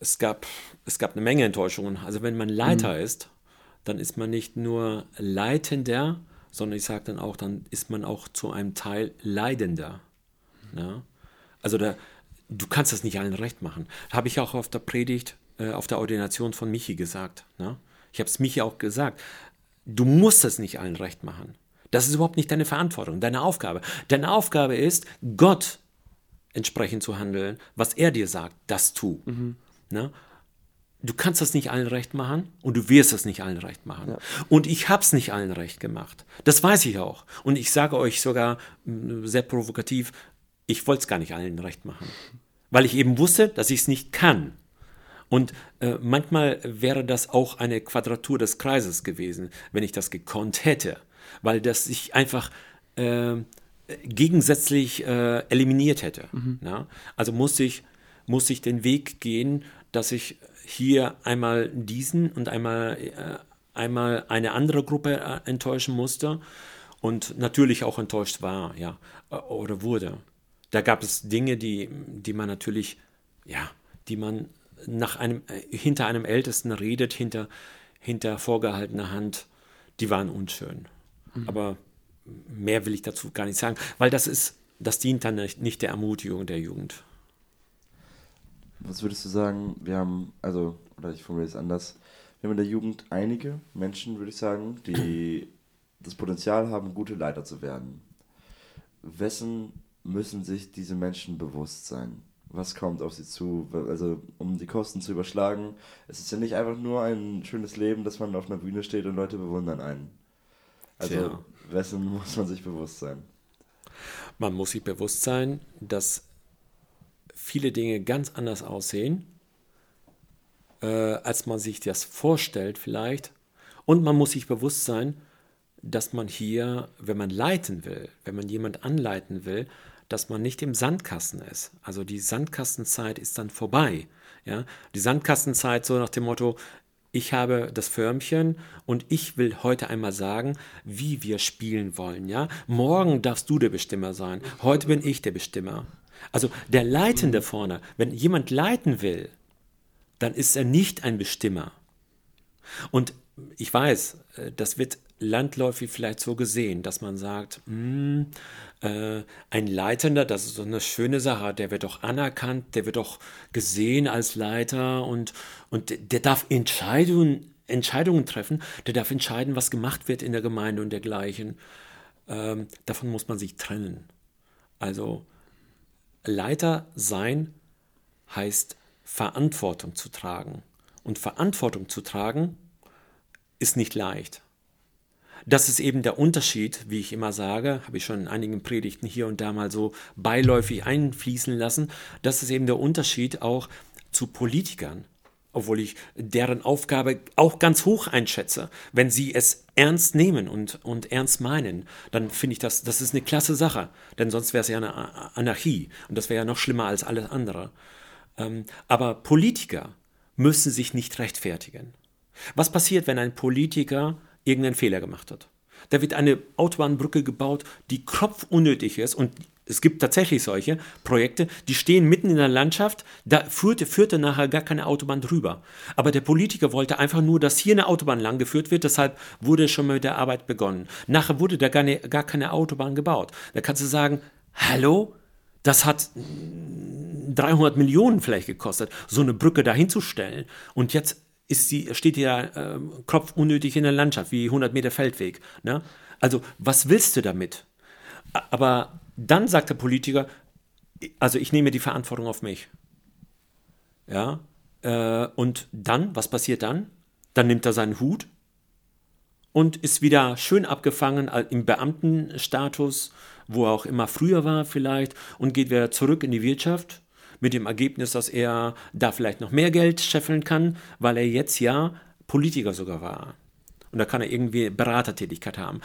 Es gab, es gab eine Menge Enttäuschungen. Also wenn man Leiter mhm. ist, dann ist man nicht nur Leitender, sondern ich sage dann auch, dann ist man auch zu einem Teil Leidender. Ja? Also da, du kannst das nicht allen recht machen. Habe ich auch auf der Predigt, äh, auf der Ordination von Michi gesagt. Ne? Ich habe es Michi auch gesagt. Du musst es nicht allen recht machen. Das ist überhaupt nicht deine Verantwortung, deine Aufgabe. Deine Aufgabe ist, Gott entsprechend zu handeln, was er dir sagt, das tu. Mhm. Ne? Du kannst das nicht allen recht machen und du wirst es nicht allen recht machen. Ja. Und ich habe es nicht allen recht gemacht. Das weiß ich auch. Und ich sage euch sogar sehr provokativ, ich wollte es gar nicht allen recht machen. Weil ich eben wusste, dass ich es nicht kann. Und äh, manchmal wäre das auch eine Quadratur des Kreises gewesen, wenn ich das gekonnt hätte. Weil das sich einfach äh, gegensätzlich äh, eliminiert hätte. Mhm. Also musste ich, musste ich den Weg gehen, dass ich hier einmal diesen und einmal, äh, einmal eine andere Gruppe äh, enttäuschen musste und natürlich auch enttäuscht war, ja, äh, oder wurde. Da gab es Dinge, die, die man natürlich, ja, die man nach einem, äh, hinter einem Ältesten redet, hinter, hinter vorgehaltener Hand, die waren unschön. Mhm. Aber mehr will ich dazu gar nicht sagen, weil das ist, das dient dann nicht der Ermutigung der Jugend. Was würdest du sagen, wir haben, also, oder ich formuliere es anders, wir haben in der Jugend einige Menschen, würde ich sagen, die das Potenzial haben, gute Leiter zu werden. Wessen müssen sich diese Menschen bewusst sein? Was kommt auf sie zu? Also, um die Kosten zu überschlagen, es ist ja nicht einfach nur ein schönes Leben, dass man auf einer Bühne steht und Leute bewundern einen. Also, Tja. wessen muss man sich bewusst sein? Man muss sich bewusst sein, dass viele Dinge ganz anders aussehen, äh, als man sich das vorstellt vielleicht. Und man muss sich bewusst sein, dass man hier, wenn man leiten will, wenn man jemand anleiten will, dass man nicht im Sandkasten ist. Also die Sandkastenzeit ist dann vorbei. Ja? Die Sandkastenzeit so nach dem Motto, ich habe das Förmchen und ich will heute einmal sagen, wie wir spielen wollen. Ja? Morgen darfst du der Bestimmer sein. Heute bin ich der Bestimmer. Also der Leitende vorne, wenn jemand leiten will, dann ist er nicht ein Bestimmer. Und ich weiß, äh, das wird landläufig vielleicht so gesehen, dass man sagt, mh, hm, äh, ein Leitender, das ist so eine schöne Sache, der wird doch anerkannt, der wird doch gesehen als Leiter und, und der darf Entscheidungen, Entscheidungen treffen, der darf entscheiden, was gemacht wird in der Gemeinde und dergleichen. Ähm, davon muss man sich trennen. Also Leiter sein heißt Verantwortung zu tragen. Und Verantwortung zu tragen ist nicht leicht. Das ist eben der Unterschied, wie ich immer sage, habe ich schon in einigen Predigten hier und da mal so beiläufig einfließen lassen. Das ist eben der Unterschied auch zu Politikern obwohl ich deren Aufgabe auch ganz hoch einschätze. Wenn sie es ernst nehmen und, und ernst meinen, dann finde ich das, das ist eine klasse Sache. Denn sonst wäre es ja eine Anarchie und das wäre ja noch schlimmer als alles andere. Ähm, aber Politiker müssen sich nicht rechtfertigen. Was passiert, wenn ein Politiker irgendeinen Fehler gemacht hat? Da wird eine Autobahnbrücke gebaut, die kropfunnötig ist und es gibt tatsächlich solche Projekte, die stehen mitten in der Landschaft, da führte, führte nachher gar keine Autobahn drüber. Aber der Politiker wollte einfach nur, dass hier eine Autobahn lang geführt wird, deshalb wurde schon mal mit der Arbeit begonnen. Nachher wurde da gar, ne, gar keine Autobahn gebaut. Da kannst du sagen, hallo, das hat 300 Millionen vielleicht gekostet, so eine Brücke dahinzustellen. Und jetzt ist die, steht da äh, kopfunnötig in der Landschaft, wie 100 Meter Feldweg. Ne? Also, was willst du damit? Aber dann sagt der Politiker, also ich nehme die Verantwortung auf mich. Ja, äh, und dann, was passiert dann? Dann nimmt er seinen Hut und ist wieder schön abgefangen im Beamtenstatus, wo er auch immer früher war vielleicht, und geht wieder zurück in die Wirtschaft mit dem Ergebnis, dass er da vielleicht noch mehr Geld scheffeln kann, weil er jetzt ja Politiker sogar war. Und da kann er irgendwie Beratertätigkeit haben.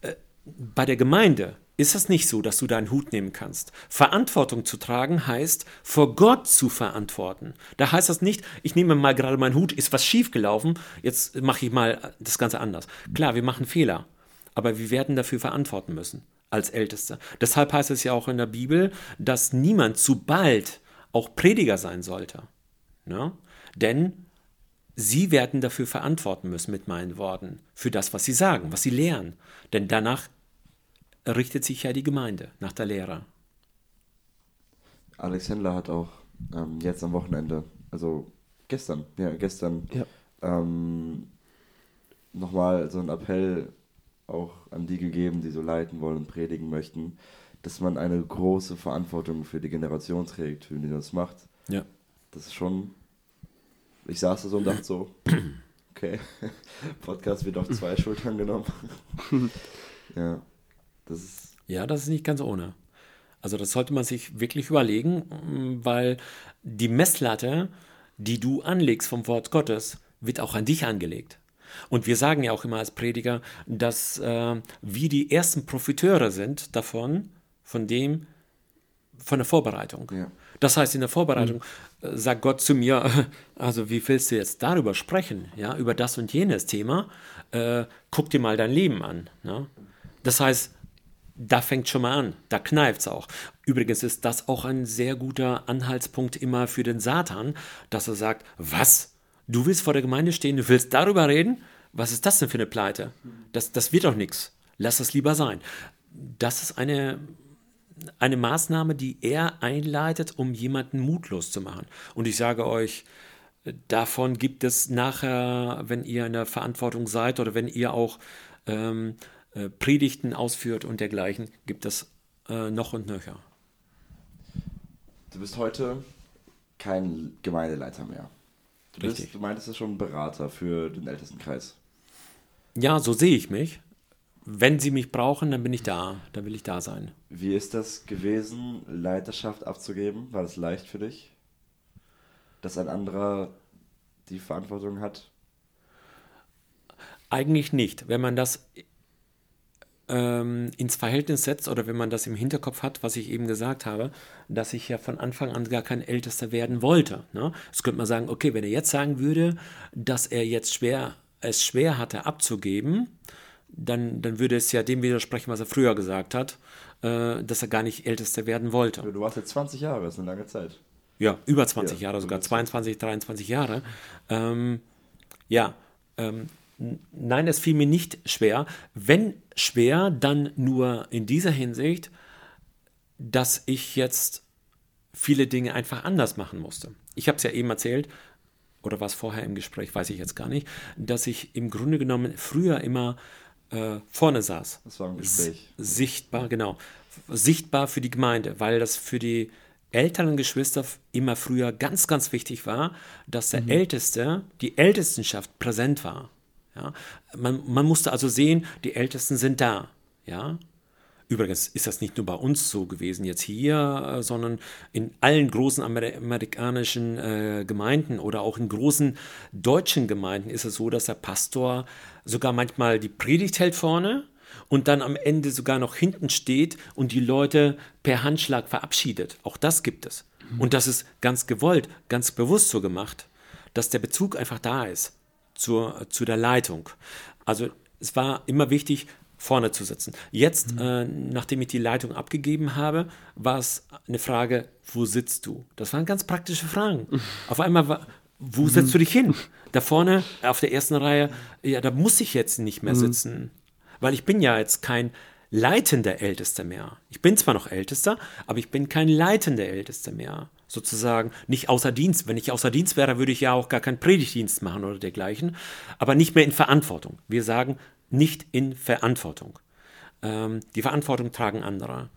Äh, bei der Gemeinde ist das nicht so, dass du deinen Hut nehmen kannst. Verantwortung zu tragen heißt, vor Gott zu verantworten. Da heißt das nicht, ich nehme mal gerade meinen Hut, ist was schiefgelaufen, jetzt mache ich mal das Ganze anders. Klar, wir machen Fehler, aber wir werden dafür verantworten müssen als Älteste. Deshalb heißt es ja auch in der Bibel, dass niemand zu bald auch Prediger sein sollte. Ne? Denn sie werden dafür verantworten müssen mit meinen Worten, für das, was sie sagen, was sie lehren. Denn danach richtet sich ja die Gemeinde nach der Lehre. Alex Händler hat auch ähm, jetzt am Wochenende, also gestern, ja, gestern, ja. ähm, nochmal so einen Appell auch an die gegeben, die so leiten wollen und predigen möchten, dass man eine große Verantwortung für die Generation trägt, für die das macht. Ja. Das ist schon. Ich saß da so und dachte so, okay, Podcast wird auf zwei Schultern genommen. ja, das ist. Ja, das ist nicht ganz ohne. Also das sollte man sich wirklich überlegen, weil die Messlatte, die du anlegst vom Wort Gottes, wird auch an dich angelegt. Und wir sagen ja auch immer als Prediger, dass äh, wir die ersten Profiteure sind davon, von dem, von der Vorbereitung. Ja. Das heißt, in der Vorbereitung äh, sagt Gott zu mir, also wie willst du jetzt darüber sprechen, ja, über das und jenes Thema? Äh, guck dir mal dein Leben an. Ne? Das heißt, da fängt schon mal an, da kneift es auch. Übrigens ist das auch ein sehr guter Anhaltspunkt immer für den Satan, dass er sagt, was? Du willst vor der Gemeinde stehen, du willst darüber reden? Was ist das denn für eine Pleite? Das, das wird doch nichts. Lass das lieber sein. Das ist eine, eine Maßnahme, die er einleitet, um jemanden mutlos zu machen. Und ich sage euch, davon gibt es nachher, wenn ihr in der Verantwortung seid oder wenn ihr auch ähm, äh, Predigten ausführt und dergleichen, gibt es äh, noch und nöcher. Du bist heute kein Gemeindeleiter mehr. Du, bist, Richtig. du meintest ja schon Berater für den Ältestenkreis. Ja, so sehe ich mich. Wenn sie mich brauchen, dann bin ich da. Dann will ich da sein. Wie ist das gewesen, Leiterschaft abzugeben? War das leicht für dich? Dass ein anderer die Verantwortung hat? Eigentlich nicht. Wenn man das ähm, ins Verhältnis setzt oder wenn man das im Hinterkopf hat, was ich eben gesagt habe, dass ich ja von Anfang an gar kein Ältester werden wollte. Ne? Jetzt könnte man sagen, okay, wenn er jetzt sagen würde, dass er jetzt schwer, es schwer hatte abzugeben, dann, dann würde es ja dem widersprechen, was er früher gesagt hat, äh, dass er gar nicht Ältester werden wollte. Du warst jetzt 20 Jahre, das ist eine lange Zeit. Ja, über 20 Ja, Jahre, sogar über 22, 23 Jahre. Ähm, ja, ähm, nein, es fiel mir nicht schwer. Wenn schwer, dann nur in dieser Hinsicht, dass ich jetzt viele Dinge einfach anders machen musste. Ich habe es ja eben erzählt, oder war es vorher im Gespräch, weiß ich jetzt gar nicht, dass ich im Grunde genommen früher immer äh, vorne saß Das war ein Gespräch. sichtbar, genau, sichtbar für die Gemeinde, weil das für die älteren Geschwister immer früher ganz, ganz wichtig war, dass der Älteste, die Ältestenschaft präsent war. Ja? Man, man musste also sehen, die Ältesten sind da. Ja? Übrigens ist das nicht nur bei uns so gewesen, jetzt hier, äh, sondern in allen großen Amer amerikanischen äh, Gemeinden oder auch in großen deutschen Gemeinden ist es so, dass der Pastor sogar manchmal die Predigt hält vorne und dann am Ende sogar noch hinten steht und die Leute per Handschlag verabschiedet. Auch das gibt es. Und das ist ganz gewollt, ganz bewusst so gemacht, dass der Bezug einfach da ist zur, zu der Leitung. Also es war immer wichtig, vorne zu sitzen. Jetzt, äh, nachdem ich die Leitung abgegeben habe, war es eine Frage, wo sitzt du? Das waren ganz praktische Fragen. Auf einmal war, wo setzt du dich hin? Da vorne, auf der ersten Reihe, ja, da muss ich jetzt nicht mehr sitzen. Weil ich bin ja jetzt kein leitender Ältester mehr. Ich bin zwar noch Ältester, aber ich bin kein leitender Ältester mehr. Sozusagen nicht außer Dienst. Wenn ich außer Dienst wäre, würde ich ja auch gar keinen Predigtdienst machen oder dergleichen. Aber nicht mehr in Verantwortung. Wir sagen nicht in Verantwortung. Ähm, die Verantwortung tragen andere.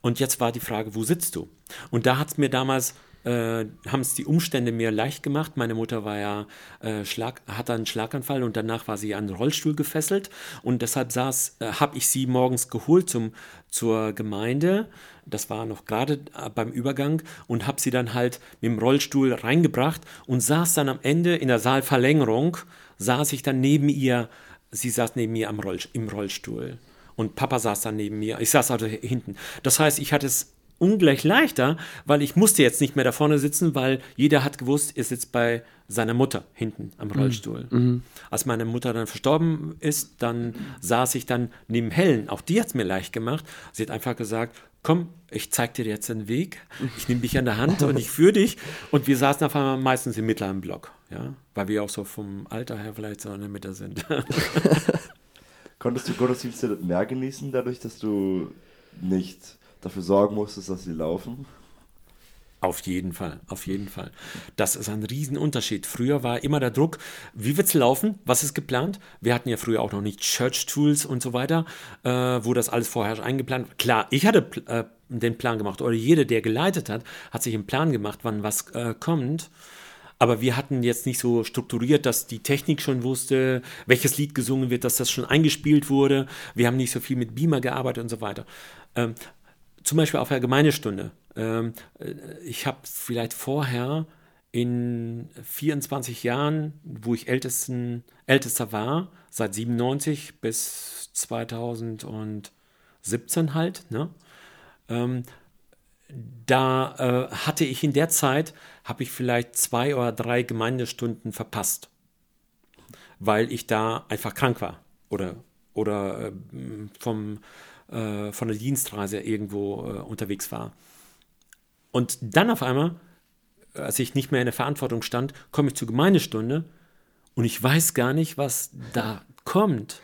Und jetzt war die Frage, wo sitzt du? Und da hat es mir damals, äh, haben es die Umstände mir leicht gemacht. Meine Mutter war ja, äh, Schlag, hatte einen Schlaganfall und danach war sie an den Rollstuhl gefesselt. Und deshalb saß, äh, habe ich sie morgens geholt zum, zur Gemeinde. Das war noch gerade äh, beim Übergang und habe sie dann halt mit dem Rollstuhl reingebracht und saß dann am Ende in der Saalverlängerung, saß ich dann neben ihr, sie saß neben mir am Roll, im Rollstuhl. Und Papa saß dann neben mir. Ich saß also hinten. Das heißt, ich hatte es ungleich leichter, weil ich musste jetzt nicht mehr da vorne sitzen, weil jeder hat gewusst, er sitzt bei seiner Mutter hinten am Rollstuhl. Als meine Mutter dann verstorben ist, dann saß ich dann neben Helen. Auch die hat es mir leicht gemacht. Sie hat einfach gesagt, komm, ich zeig dir jetzt den Weg. Ich nehme dich an der Hand und ich führe dich. Und wir saßen auf einmal meistens im mittleren Block, ja, weil wir auch so vom Alter her vielleicht so in der Mitte sind. Konntest du Gottesdienste mehr genießen, dadurch, dass du nicht dafür sorgen musstest, dass sie laufen? Auf jeden Fall, auf jeden Fall. Das ist ein Riesenunterschied. Früher war immer der Druck, wie wird es laufen? Was ist geplant? Wir hatten ja früher auch noch nicht Church Tools und so weiter, äh, wo das alles vorher eingeplant Klar, ich hatte äh, den Plan gemacht oder jeder, der geleitet hat, hat sich einen Plan gemacht, wann was äh, kommt. Aber wir hatten jetzt nicht so strukturiert, dass die Technik schon wusste, welches Lied gesungen wird, dass das schon eingespielt wurde. Wir haben nicht so viel mit Beamer gearbeitet und so weiter. Ähm, zum Beispiel auf der Gemeindestunde. Ähm, äh, ich habe vielleicht vorher in 24 Jahren, wo ich ältesten, ältester war, seit 97 bis 2017 halt, ne? Ähm, da äh, hatte ich in der Zeit, habe ich vielleicht zwei oder drei Gemeindestunden verpasst, weil ich da einfach krank war oder, oder äh, vom, äh, von der Dienstreise irgendwo äh, unterwegs war. Und dann auf einmal, als ich nicht mehr in der Verantwortung stand, komme ich zur Gemeindestunde und ich weiß gar nicht, was da kommt.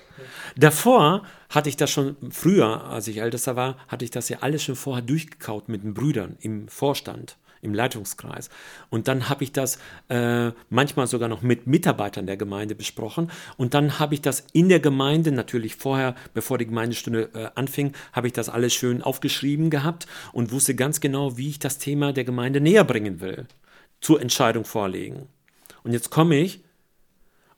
Davor hatte ich das schon früher, als ich ältester war, hatte ich das ja alles schon vorher durchgekaut mit den Brüdern im Vorstand, im Leitungskreis. Und dann habe ich das äh, manchmal sogar noch mit Mitarbeitern der Gemeinde besprochen. Und dann habe ich das in der Gemeinde, natürlich vorher, bevor die Gemeindestunde äh, anfing, habe ich das alles schön aufgeschrieben gehabt und wusste ganz genau, wie ich das Thema der Gemeinde näher bringen will, zur Entscheidung vorlegen. Und jetzt komme ich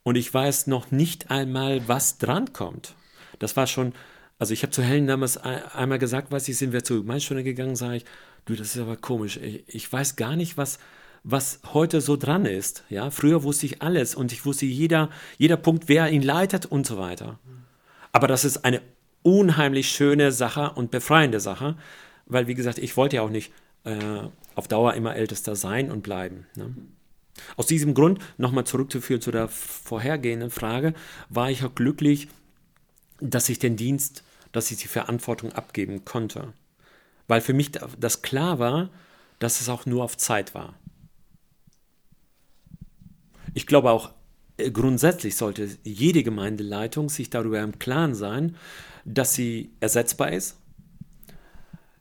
und ich weiß noch nicht einmal, was dran kommt. Das war schon, also ich habe zu Helen damals einmal gesagt, weiß ich, sind wir zur Gemeinstunde gegangen, sage ich, du, das ist aber komisch. Ich, ich, weiß gar nicht, was, was heute so dran ist. Ja, früher wusste ich alles und ich wusste jeder, jeder Punkt, wer ihn leitet und so weiter. Aber das ist eine unheimlich schöne Sache und befreiende Sache, weil wie gesagt, ich wollte ja auch nicht äh, auf Dauer immer Ältester sein und bleiben. Ne? Aus diesem Grund, nochmal zurückzuführen zu der vorhergehenden Frage, war ich auch glücklich, dass ich den Dienst, dass ich die Verantwortung abgeben konnte. Weil für mich das klar war, dass es auch nur auf Zeit war. Ich glaube auch, äh, grundsätzlich sollte jede Gemeindeleitung sich darüber im Klaren sein, dass sie ersetzbar ist,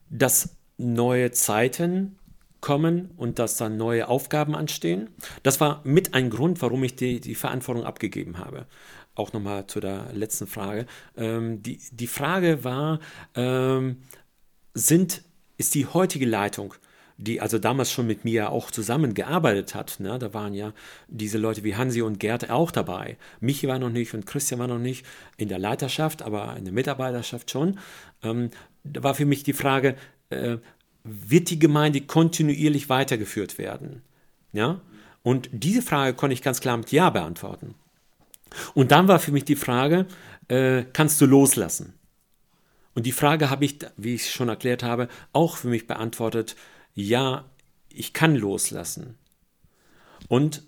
dass neue Zeiten kommen und dass dann neue Aufgaben anstehen. Das war mit ein Grund, warum ich die, die Verantwortung abgegeben habe. Auch nochmal zu der letzten Frage. Ähm, die, die Frage war, ähm, sind, ist die heutige Leitung, die also damals schon mit mir auch zusammengearbeitet hat, ne? da waren ja diese Leute wie Hansi und Gerd auch dabei. Michi war noch nicht und Christian war noch nicht in der Leiterschaft, aber in der Mitarbeiterschaft schon. Ähm, da war für mich die Frage, äh, wird die Gemeinde kontinuierlich weitergeführt werden? Ja? Und diese Frage konnte ich ganz klar mit Ja beantworten. Und dann war für mich die Frage, äh, kannst du loslassen? Und die Frage habe ich, wie ich schon erklärt habe, auch für mich beantwortet, ja, ich kann loslassen. Und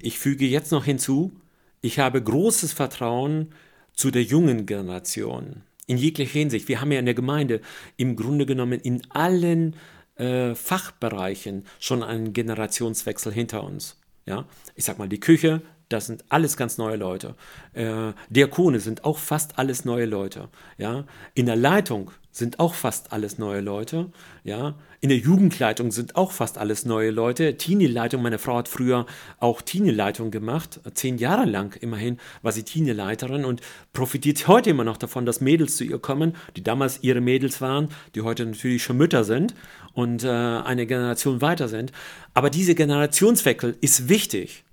ich füge jetzt noch hinzu, ich habe großes Vertrauen zu der jungen Generation in jeglicher Hinsicht. Wir haben ja in der Gemeinde im Grunde genommen in allen äh, Fachbereichen schon einen Generationswechsel hinter uns. Ja, ich sag mal, die Küche, das sind alles ganz neue Leute. Äh, Diakone sind auch fast alles neue Leute. Ja, in der Leitung sind auch fast alles neue Leute. Ja, in der Jugendleitung sind auch fast alles neue Leute. Teenie-Leitung, meine Frau hat früher auch Teenie-Leitung gemacht. Zehn Jahre lang immerhin war sie Teenie-Leiterin und profitiert heute immer noch davon, dass Mädels zu ihr kommen, die damals ihre Mädels waren, die heute natürlich schon Mütter sind und äh, eine Generation weiter sind. Aber diese Generationswechsel ist wichtig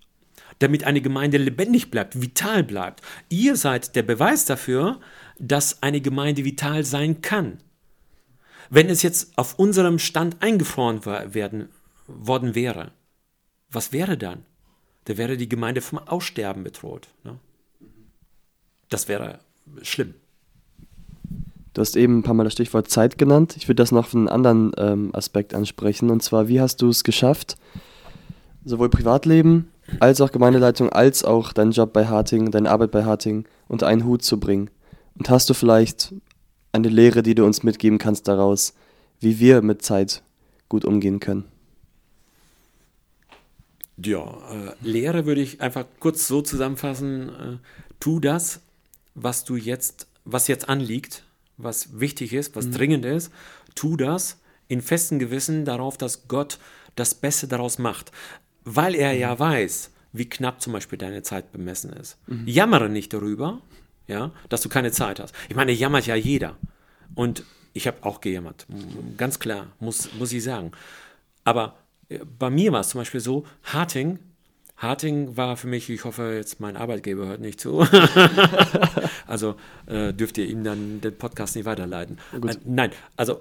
damit eine Gemeinde lebendig bleibt, vital bleibt. Ihr seid der Beweis dafür, dass eine Gemeinde vital sein kann. Wenn es jetzt auf unserem Stand eingefroren werden, worden wäre, was wäre dann? Da wäre die Gemeinde vom Aussterben bedroht. Ne? Das wäre schlimm. Du hast eben ein paar Mal das Stichwort Zeit genannt. Ich würde das noch von einem anderen ähm, Aspekt ansprechen. Und zwar, wie hast du es geschafft, sowohl Privatleben als auch Gemeindeleitung, als auch deinen Job bei Harting, deine Arbeit bei Harting unter einen Hut zu bringen? Und hast du vielleicht eine Lehre, die du uns mitgeben kannst daraus, wie wir mit Zeit gut umgehen können? Ja, äh, Lehre würde ich einfach kurz so zusammenfassen. Äh, tu das, was du jetzt, was jetzt anliegt, was wichtig ist, was mhm. dringend ist. Tu das in festem Gewissen darauf, dass Gott das Beste daraus macht, weil er ja weiß, wie knapp zum Beispiel deine Zeit bemessen ist. Jammere nicht darüber, ja, dass du keine Zeit hast. Ich meine, jammert ja jeder. Und ich habe auch gejammert, ganz klar, muss, muss ich sagen. Aber äh, bei mir war es zum Beispiel so, Harting, Harting war für mich, ich hoffe jetzt mein Arbeitgeber hört nicht zu, also äh, dürft ihr ihm dann den Podcast nicht weiterleiten. Äh, nein, also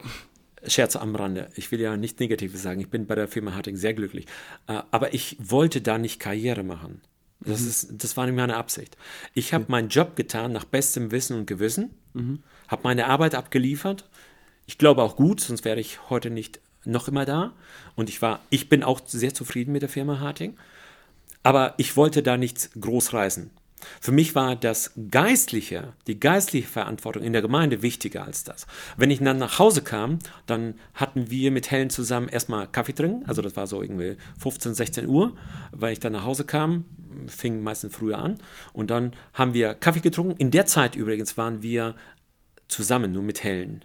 Scherz am Rande. Ich will ja nichts Negatives sagen. Ich bin bei der Firma Harting sehr glücklich. Äh, aber ich wollte da nicht Karriere machen. Das, ist, das war nicht meine Absicht. Ich habe meinen Job getan nach bestem Wissen und Gewissen, habe meine Arbeit abgeliefert. Ich glaube auch gut, sonst wäre ich heute nicht noch immer da. Und ich war, ich bin auch sehr zufrieden mit der Firma Harting. Aber ich wollte da nichts groß reißen. Für mich war das Geistliche, die geistliche Verantwortung in der Gemeinde wichtiger als das. Wenn ich dann nach Hause kam, dann hatten wir mit Helen zusammen erstmal Kaffee trinken, also das war so irgendwie 15, 16 Uhr, weil ich dann nach Hause kam, fing meistens früher an und dann haben wir Kaffee getrunken. In der Zeit übrigens waren wir zusammen, nur mit Helen.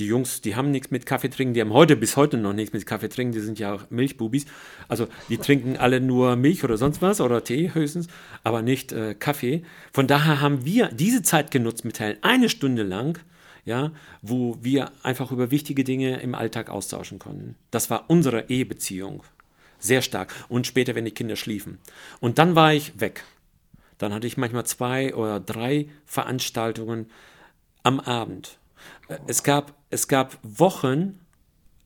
Die Jungs, die haben nichts mit Kaffee trinken, die haben heute bis heute noch nichts mit Kaffee trinken, die sind ja auch Milchbubis. Also die trinken alle nur Milch oder sonst was oder Tee höchstens, aber nicht äh, Kaffee. Von daher haben wir diese Zeit genutzt mit Helen, eine Stunde lang, ja, wo wir einfach über wichtige Dinge im Alltag austauschen konnten. Das war unsere Ehebeziehung. Sehr stark. Und später, wenn die Kinder schliefen. Und dann war ich weg. Dann hatte ich manchmal zwei oder drei Veranstaltungen am Abend. Äh, Es gab, es gab Wochen,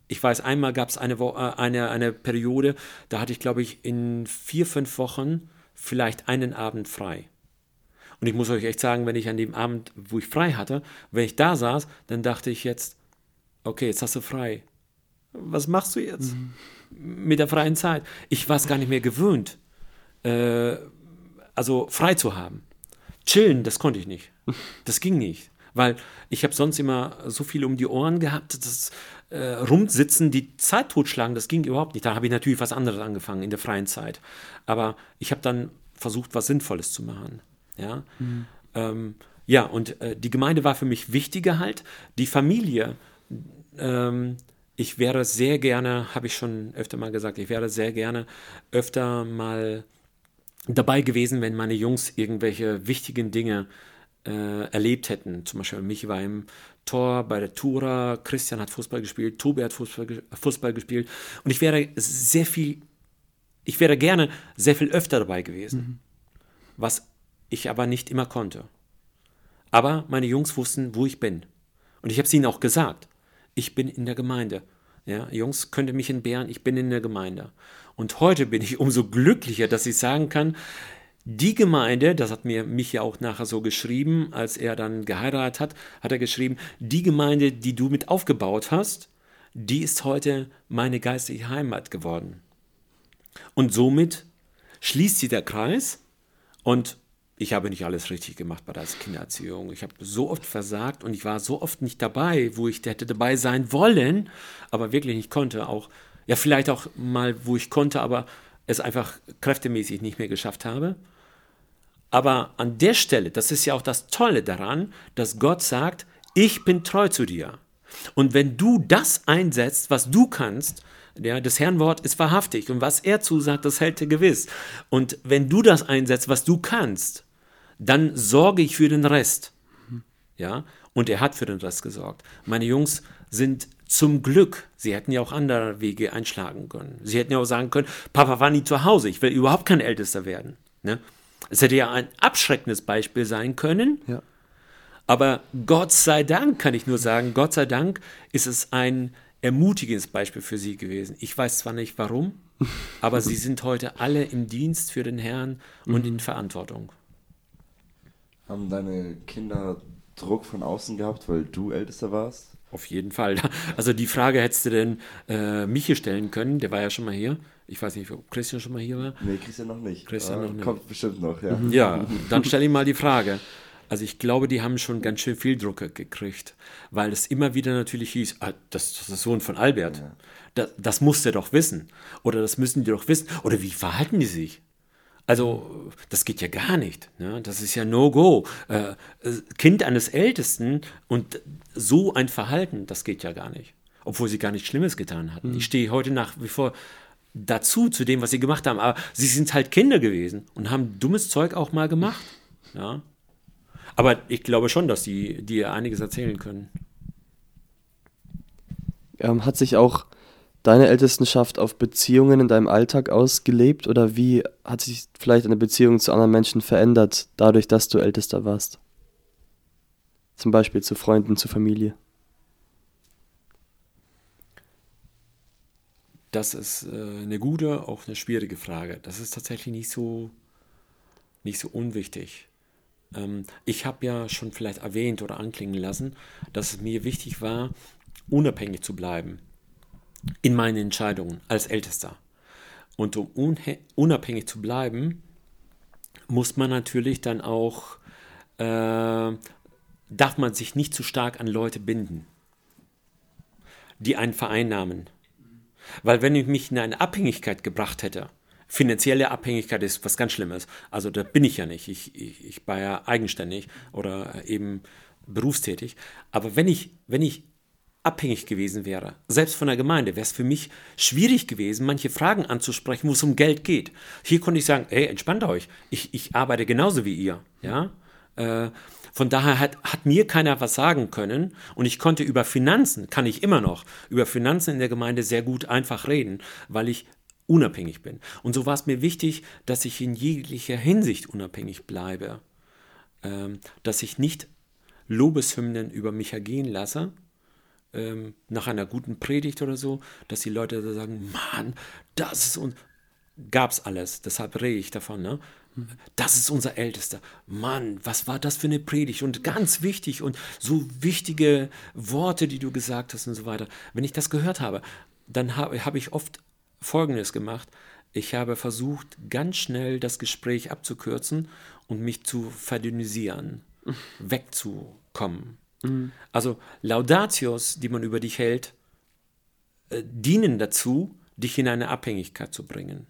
ich weiß, einmal gab es eine, äh, eine, eine Periode, da hatte ich, glaube ich, in vier, fünf Wochen vielleicht einen Abend frei. Und ich muss euch echt sagen, wenn ich an dem Abend, wo ich frei hatte, wenn ich da saß, dann dachte ich jetzt, okay, jetzt hast du frei. Was machst du jetzt mit der freien Zeit? Ich war es gar nicht mehr gewöhnt, äh, also frei zu haben. Chillen, das konnte ich nicht. Das ging nicht. Weil ich habe sonst immer so viel um die Ohren gehabt, das äh, Rumsitzen, die Zeit totschlagen, das ging überhaupt nicht. Da habe ich natürlich was anderes angefangen in der freien Zeit. Aber ich habe dann versucht, was Sinnvolles zu machen. Ja, ähm, ja und äh, die Gemeinde war für mich wichtiger halt. Die Familie, ähm, ich wäre sehr gerne, habe ich schon öfter mal gesagt, ich wäre sehr gerne öfter mal dabei gewesen, wenn meine Jungs irgendwelche wichtigen Dinge äh, erlebt hätten. Zum Beispiel mich war im Tor bei der Tura, Christian hat Fußball gespielt, Tobi hat Fußball, Fußball gespielt und ich wäre sehr viel, ich wäre gerne sehr viel öfter dabei gewesen, was ich aber nicht immer konnte. Aber meine Jungs wussten, wo ich bin. Und ich habe es ihnen auch gesagt. Ich bin in der Gemeinde. Ja, Jungs, könnt ihr mich entbehren? Ich bin in der Gemeinde. Und heute bin ich umso glücklicher, dass ich sagen kann, die Gemeinde, das hat mir mich ja auch nachher so geschrieben, als er dann geheiratet hat, hat er geschrieben, die Gemeinde, die du mit aufgebaut hast, die ist heute meine geistliche Heimat geworden. Und somit schließt sich der Kreis und ich habe nicht alles richtig gemacht bei der Kindererziehung. Ich habe so oft versagt und ich war so oft nicht dabei, wo ich hätte dabei sein wollen, aber wirklich nicht konnte. Auch, ja, vielleicht auch mal, wo ich konnte, aber es einfach kräftemäßig nicht mehr geschafft habe. Aber an der Stelle, das ist ja auch das Tolle daran, dass Gott sagt, ich bin treu zu dir. Und wenn du das einsetzt, was du kannst, ja, das Herrnwort ist wahrhaftig und was er zusagt, das hält er gewiss. Und wenn du das einsetzt, was du kannst, dann sorge ich für den Rest. Ja, und er hat für den Rest gesorgt. Meine Jungs sind zum Glück, sie hätten ja auch andere Wege einschlagen können. Sie hätten ja auch sagen können, Papa war nie zu Hause, ich will überhaupt kein Ältester werden. Ne? Es hätte ja ein abschreckendes Beispiel sein können, Ja. aber Gott sei Dank, kann ich nur sagen, Gott sei Dank ist es ein ermutigendes Beispiel für sie gewesen. Ich weiß zwar nicht warum, aber sie sind heute alle im Dienst für den Herrn und in Verantwortung. Haben deine Kinder Druck von außen gehabt, weil du Ältester warst? Auf jeden Fall. Also die Frage hättest du denn äh, Michi stellen können, der war ja schon mal hier. Ich weiß nicht, ob Christian schon mal hier war. Nee, Christian noch nicht. Christian Aber noch nicht. Kommt bestimmt noch, ja. Ja, dann stell ihm mal die Frage. Also ich glaube, die haben schon ganz schön viel Druck gekriegt, weil es immer wieder natürlich hieß, ah, das, das ist der Sohn von Albert. Das, das muss der doch wissen. Oder das müssen die doch wissen. Oder wie verhalten die sich? Also, das geht ja gar nicht. Ne? Das ist ja No-Go. Äh, äh, kind eines Ältesten und so ein Verhalten, das geht ja gar nicht. Obwohl sie gar nichts Schlimmes getan hatten. Ich stehe heute nach wie vor dazu, zu dem, was sie gemacht haben. Aber sie sind halt Kinder gewesen und haben dummes Zeug auch mal gemacht. Ja. Aber ich glaube schon, dass die dir einiges erzählen können. Ähm, hat sich auch deine Ältestenschaft auf Beziehungen in deinem Alltag ausgelebt oder wie hat sich vielleicht eine Beziehung zu anderen Menschen verändert, dadurch, dass du Ältester warst? Zum Beispiel zu Freunden, zu Familie. Das ist äh, eine gute, auch eine schwierige Frage. Das ist tatsächlich nicht so, nicht so unwichtig. Ähm, ich habe ja schon vielleicht erwähnt oder anklingen lassen, dass es mir wichtig war, unabhängig zu bleiben in meinen Entscheidungen als Ältester. Und um unabhängig zu bleiben, muss man natürlich dann auch, äh, darf man sich nicht zu stark an Leute binden, die einen vereinnahmen. Weil wenn ich mich in eine Abhängigkeit gebracht hätte, finanzielle Abhängigkeit ist was ganz Schlimmes. Also da bin ich ja nicht. Ich, ich, ich war ja eigenständig oder eben berufstätig. Aber wenn ich, wenn ich abhängig gewesen wäre, selbst von der Gemeinde, wäre es für mich schwierig gewesen, manche Fragen anzusprechen, wo es um Geld geht. Hier konnte ich sagen, hey, entspannt euch, ich, ich arbeite genauso wie ihr. Ja? Äh, von daher hat, hat mir keiner was sagen können und ich konnte über Finanzen, kann ich immer noch, über Finanzen in der Gemeinde sehr gut einfach reden, weil ich unabhängig bin. Und so war es mir wichtig, dass ich in jeglicher Hinsicht unabhängig bleibe, ähm, dass ich nicht Lobeshymnen über mich ergehen lasse, ähm, nach einer guten Predigt oder so, dass die Leute da sagen, Mann, das ist und gab's alles, deshalb rede ich davon, ne? Das ist unser Ältester. Mann, was war das für eine Predigt? Und ganz wichtig und so wichtige Worte, die du gesagt hast und so weiter. Wenn ich das gehört habe, dann habe hab ich oft Folgendes gemacht. Ich habe versucht, ganz schnell das Gespräch abzukürzen und mich zu verdünnisieren, wegzukommen. Mhm. Also Laudatios, die man über dich hält, äh, dienen dazu, dich in eine Abhängigkeit zu bringen.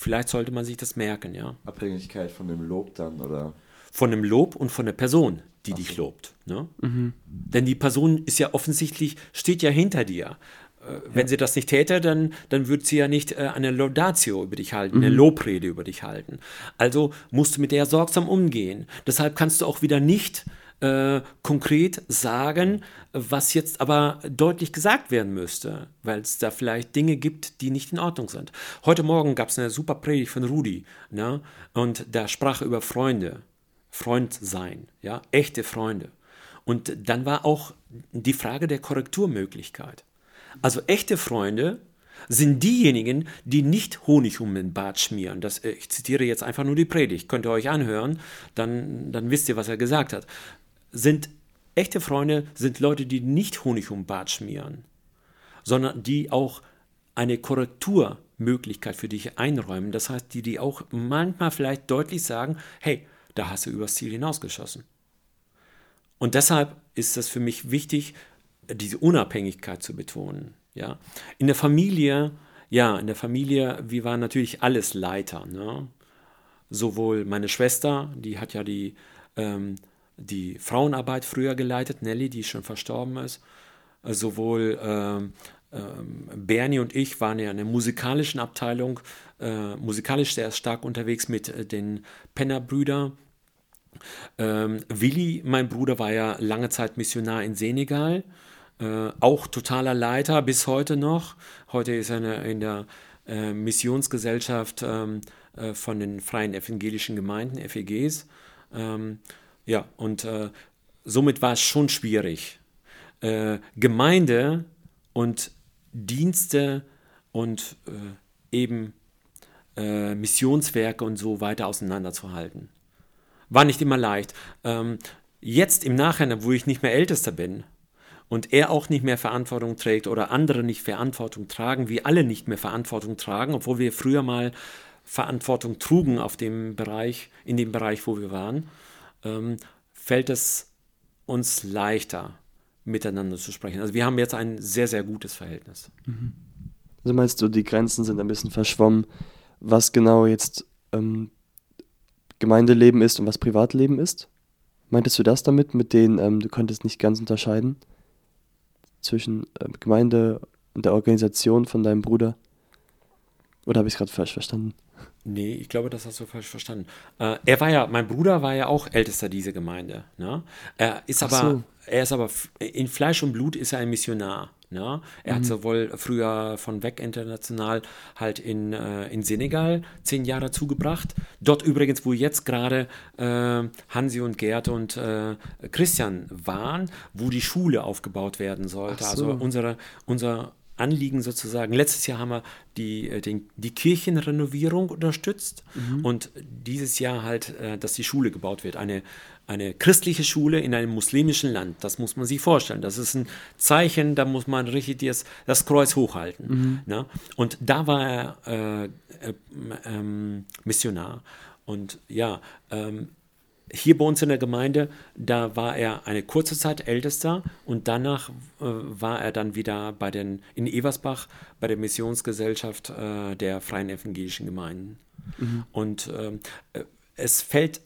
Vielleicht sollte man sich das merken, ja. Abhängigkeit von dem Lob dann, oder? Von dem Lob und von der Person, die Ach dich so. lobt. Ne? Mhm. Denn die Person ist ja offensichtlich, steht ja hinter dir. Äh, wenn ja. sie das nicht täte, dann, dann würde sie ja nicht äh, eine Laudatio über dich halten, mhm. eine Lobrede über dich halten. Also musst du mit der sorgsam umgehen. Deshalb kannst du auch wieder nicht äh, konkret sagen, was jetzt aber deutlich gesagt werden müsste, weil es da vielleicht Dinge gibt, die nicht in Ordnung sind. Heute Morgen gab es eine super Predigt von Rudi, ne? und da sprach er über Freunde, Freund sein, ja, echte Freunde. Und dann war auch die Frage der Korrekturmöglichkeit. Also echte Freunde sind diejenigen, die nicht Honig um den Bart schmieren. Das, äh, ich zitiere jetzt einfach nur die Predigt, könnt ihr euch anhören, dann, dann wisst ihr, was er gesagt hat. Sind echte Freunde sind Leute, die nicht Honig um Bart schmieren, sondern die auch eine Korrekturmöglichkeit für dich einräumen. Das heißt, die, die auch manchmal vielleicht deutlich sagen, hey, da hast du übers Ziel hinausgeschossen. Und deshalb ist es für mich wichtig, diese Unabhängigkeit zu betonen. Ja. In der Familie, ja, in der Familie, wir waren natürlich alles Leiter. Ne? Sowohl meine Schwester, die hat ja die, ähm, die Frauenarbeit früher geleitet, Nelly, die schon verstorben ist. Sowohl ähm, ähm, Bernie und ich waren ja in der musikalischen Abteilung, äh, musikalisch sehr stark unterwegs mit äh, den Penner-Brüdern. Ähm, Willi, mein Bruder, war ja lange Zeit Missionar in Senegal. Äh, auch totaler Leiter bis heute noch. Heute ist er in der äh, Missionsgesellschaft ähm, äh, von den Freien Evangelischen Gemeinden, FEGs. Ja, und äh, somit war es schon schwierig, äh, Gemeinde und Dienste und äh, eben Missionswerke und so weiter auseinanderzuhalten. War nicht immer leicht. Ähm, jetzt im Nachhinein, wo ich nicht mehr Ältester bin, und er auch nicht mehr Verantwortung trägt oder andere nicht Verantwortung tragen, wir alle nicht mehr Verantwortung tragen, obwohl wir früher mal Verantwortung trugen auf dem Bereich, in dem Bereich, wo wir waren, ähm, fällt es uns leichter, miteinander zu sprechen. Also wir haben jetzt ein sehr, sehr gutes Verhältnis. Mhm. Also meinst du, die Grenzen sind ein bisschen verschwommen, was genau jetzt ähm, Gemeindeleben ist und was Privatleben ist? Meintest du das damit, mit denen ähm, du konntest nicht ganz unterscheiden? zwischen äh, Gemeinde und der Organisation von deinem Bruder? Oder habe ich es gerade falsch verstanden? Nee, ich glaube, das hast du falsch verstanden. Äh, er war ja, mein Bruder war ja auch ältester dieser Gemeinde. Ne? Er ist aber, so. er ist aber in Fleisch und Blut ist er ein Missionar. Ne? Er Mhm. hat sowohl früher von weg international halt in, äh, in Senegal zehn Jahre zugebracht. Dort übrigens, wo jetzt gerade äh, Hansi und Gerd und äh, Christian waren, wo die Schule aufgebaut werden sollte. Ach so. Also unsere, unser Anliegen sozusagen. Letztes Jahr haben wir die, äh, den, die Kirchenrenovierung unterstützt und dieses Jahr halt, äh, dass die Schule gebaut wird. Eine, eine christliche Schule in einem muslimischen Land. Das muss man sich vorstellen. Das ist ein Zeichen, da muss man richtig das, das Kreuz hochhalten. Ne? Und da war er äh, äh, ähm, Missionar. Und ja, ähm, hier bei uns in der Gemeinde, da war er eine kurze Zeit Ältester und danach äh, war er dann wieder bei den, in Eversbach bei der Missionsgesellschaft äh, der Freien Evangelischen Gemeinden. Und ähm, äh, es fällt,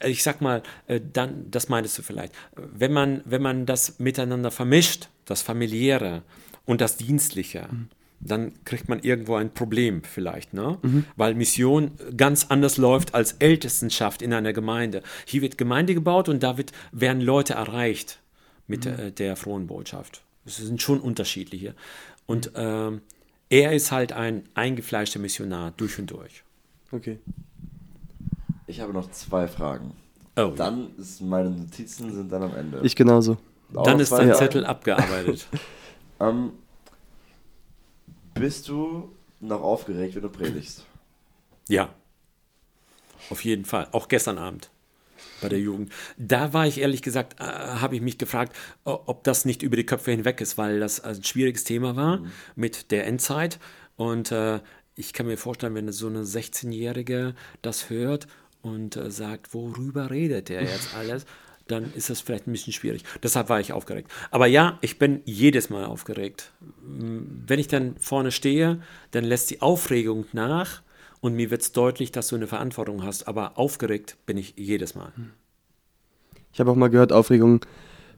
äh, ich sag mal, äh, dann, das meintest du vielleicht, wenn man, wenn man das miteinander vermischt, das familiäre und das dienstliche, dann kriegt man irgendwo ein Problem vielleicht, ne? Weil Mission ganz anders läuft als Ältestenschaft in einer Gemeinde. Hier wird Gemeinde gebaut und da wird, werden Leute erreicht mit äh, der frohen Botschaft. Es sind schon unterschiedliche. Und ähm, er ist halt ein eingefleischter Missionar durch und durch. Okay. Ich habe noch zwei Fragen. Oh, Dann ist meine Notizen sind dann am Ende. Ich genauso. Auch dann ist dein? Zettel abgearbeitet. Ähm, bist du noch aufgeregt, wenn du predigst? Ja. Auf jeden Fall. Auch gestern Abend bei der Jugend. Da war ich ehrlich gesagt, äh, habe ich mich gefragt, ob das nicht über die Köpfe hinweg ist, weil das ein schwieriges Thema war mit der Endzeit. Und äh, ich kann mir vorstellen, wenn so eine 16-Jährige das hört und äh, sagt, worüber redet der jetzt alles, dann ist das vielleicht ein bisschen schwierig. Deshalb war ich aufgeregt. Aber ja, ich bin jedes Mal aufgeregt. Wenn ich dann vorne stehe, dann lässt die Aufregung nach und mir wird es deutlich, dass du eine Verantwortung hast. Aber aufgeregt bin ich jedes Mal. Ich habe auch mal gehört, Aufregung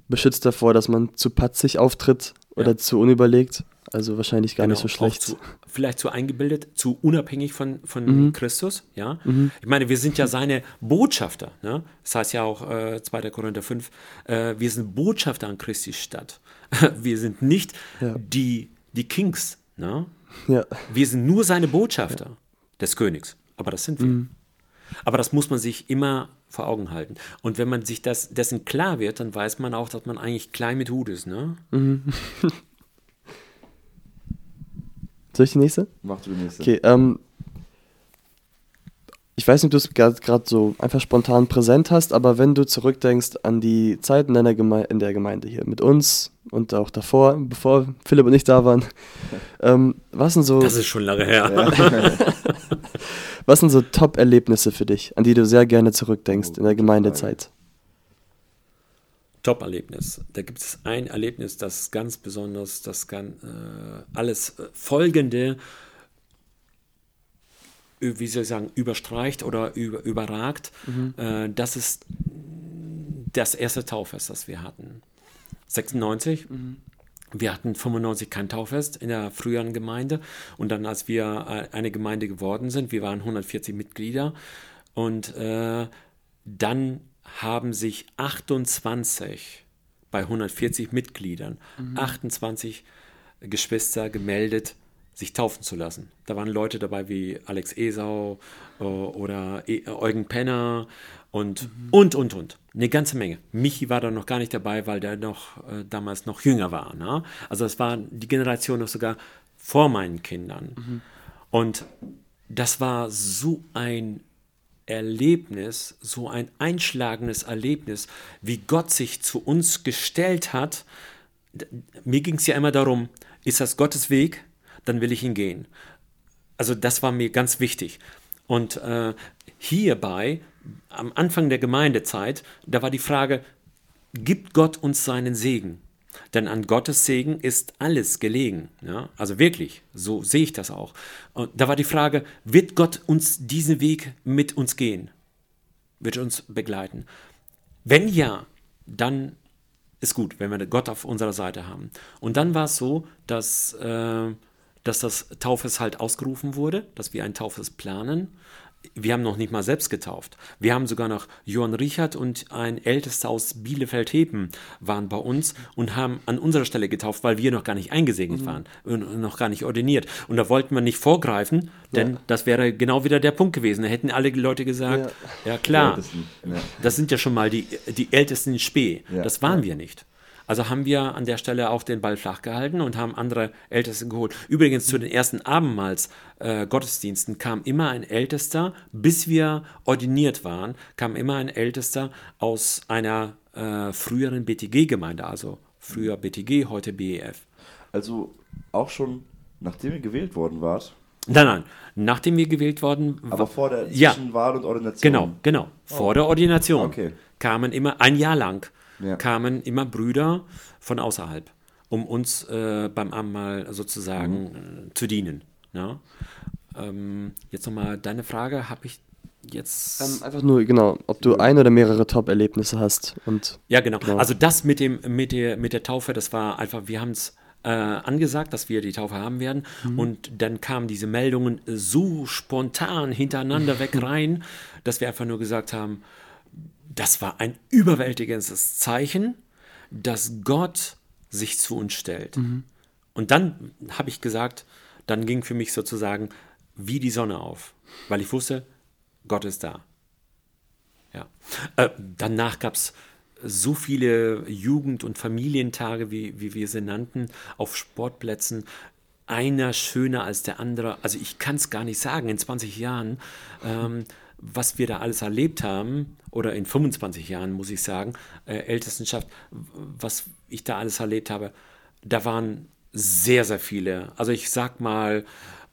beschützt davor, dass man zu patzig auftritt oder Ja. zu unüberlegt. Also wahrscheinlich gar nicht so Genau, schlecht. Zu, vielleicht zu eingebildet, zu unabhängig von, von Christus. Ja? Ich meine, wir sind ja seine Botschafter. Ne? Das heißt ja auch äh, 2. Korinther 5, äh, wir sind Botschafter an Christi Stadt. wir sind nicht Ja. die, die Kings. Ne? Ja. Wir sind nur seine Botschafter des Königs. Aber das sind wir. Aber das muss man sich immer vor Augen halten. Und wenn man sich das, dessen klar wird, dann weiß man auch, dass man eigentlich klein mit Hut ist. Ne? Soll ich die nächste? Mach du die nächste. Okay, ähm, ich weiß nicht, ob du es gerade so einfach spontan präsent hast, aber wenn du zurückdenkst an die Zeit in, deiner Geme in der Gemeinde hier mit uns und auch davor, bevor Philipp und ich da waren, ähm, was sind so, Das ist schon lange her. was sind so Top-Erlebnisse für dich, an die du sehr gerne zurückdenkst Oh, in der Gemeindezeit? Top-Erlebnis. Da gibt es ein Erlebnis, das ganz besonders, das kann äh, alles äh, Folgende, wie soll ich sagen, überstreicht oder über, überragt. Äh, das ist das erste Tauffest, das wir hatten. 96. Wir hatten 95 kein Tauffest in der früheren Gemeinde. Und dann, als wir äh, eine Gemeinde geworden sind, wir waren 140 Mitglieder. Und äh, dann haben sich 28 bei 140 Mitgliedern, 28 Geschwister gemeldet, sich taufen zu lassen. Da waren Leute dabei wie Alex Esau äh, oder E- Eugen Penner und, und, und, und. Eine ganze Menge. Michi war da noch gar nicht dabei, weil der noch äh, damals noch jünger war. Ne? Also es war die Generation noch sogar vor meinen Kindern. Und das war so ein Erlebnis, so ein einschlagendes Erlebnis, wie Gott sich zu uns gestellt hat. Mir ging es ja immer darum, ist das Gottes Weg, dann will ich ihn gehen. Also das war mir ganz wichtig. Und äh, hierbei, am Anfang der Gemeindezeit, da war die Frage, gibt Gott uns seinen Segen? Denn an Gottes Segen ist alles gelegen. Ja? Also wirklich, so sehe ich das auch. Und da war die Frage, wird Gott uns diesen Weg mit uns gehen? Wird uns begleiten? Wenn ja, dann ist gut, wenn wir Gott auf unserer Seite haben. Und dann war es so, dass, äh, dass das Taufes halt ausgerufen wurde, dass wir ein Taufes planen wir haben noch nicht mal selbst getauft. Wir haben sogar noch Johann Richard und ein Ältester aus Bielefeld-Heben waren bei uns und haben an unserer Stelle getauft, weil wir noch gar nicht eingesegnet mhm. waren und noch gar nicht ordiniert. Und da wollten wir nicht vorgreifen, denn ja. das wäre genau wieder der Punkt gewesen. Da hätten alle Leute gesagt, ja, ja klar, ja. das sind ja schon mal die, die Ältesten in Spee. Das waren wir nicht. Also haben wir an der Stelle auch den Ball flach gehalten und haben andere Älteste geholt. Übrigens zu den ersten Abendmahlsgottesdiensten äh, kam immer ein Ältester, bis wir ordiniert waren, kam immer ein Ältester aus einer äh, früheren BTG-Gemeinde, also früher BTG, heute BEF. Also auch schon nachdem ihr gewählt worden wart? Nein, nein, nachdem wir gewählt worden waren. Aber vor der ja, Wahl und Ordination? Genau, genau, vor oh. der Ordination okay. kamen immer ein Jahr lang ja. kamen immer Brüder von außerhalb, um uns äh, beim Abendmahl sozusagen mhm. zu dienen. Ja? Ähm, jetzt nochmal deine Frage, habe ich jetzt. Ähm, einfach nur, genau, ob du ein oder mehrere Top-Erlebnisse hast. Und, ja, genau. genau. Also das mit, dem, mit, der, mit der Taufe, das war einfach, wir haben es äh, angesagt, dass wir die Taufe haben werden. Mhm. Und dann kamen diese Meldungen so spontan hintereinander weg rein, dass wir einfach nur gesagt haben, das war ein überwältigendes Zeichen, dass Gott sich zu uns stellt. Mhm. Und dann habe ich gesagt, dann ging für mich sozusagen wie die Sonne auf, weil ich wusste, Gott ist da. Ja. Äh, danach gab es so viele Jugend- und Familientage, wie, wie wir sie nannten, auf Sportplätzen. Einer schöner als der andere. Also ich kann es gar nicht sagen, in 20 Jahren. Ähm, was wir da alles erlebt haben, oder in 25 Jahren, muss ich sagen, äh, Ältestenschaft, was ich da alles erlebt habe, da waren sehr, sehr viele. Also ich sag mal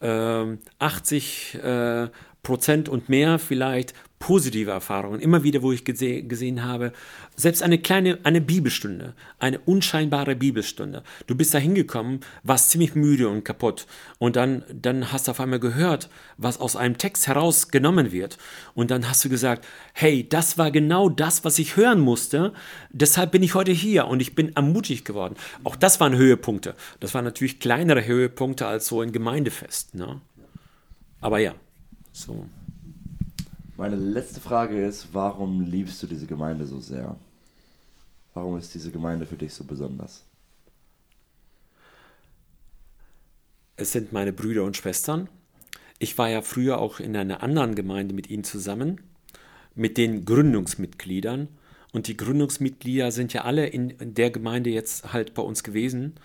äh, 80 äh, Prozent und mehr vielleicht positive Erfahrungen. Immer wieder, wo ich gese gesehen habe, selbst eine kleine, eine Bibelstunde, eine unscheinbare Bibelstunde. Du bist da hingekommen, warst ziemlich müde und kaputt. Und dann, dann hast du auf einmal gehört, was aus einem Text herausgenommen wird. Und dann hast du gesagt, hey, das war genau das, was ich hören musste. Deshalb bin ich heute hier und ich bin ermutigt geworden. Auch das waren Höhepunkte. Das waren natürlich kleinere Höhepunkte als so ein Gemeindefest. Ne? Aber ja, so. Meine letzte Frage ist, warum liebst du diese Gemeinde so sehr? Warum ist diese Gemeinde für dich so besonders? Es sind meine Brüder und Schwestern. Ich war ja früher auch in einer anderen Gemeinde mit ihnen zusammen, mit den Gründungsmitgliedern. Und die Gründungsmitglieder sind ja alle in der Gemeinde jetzt halt bei uns gewesen.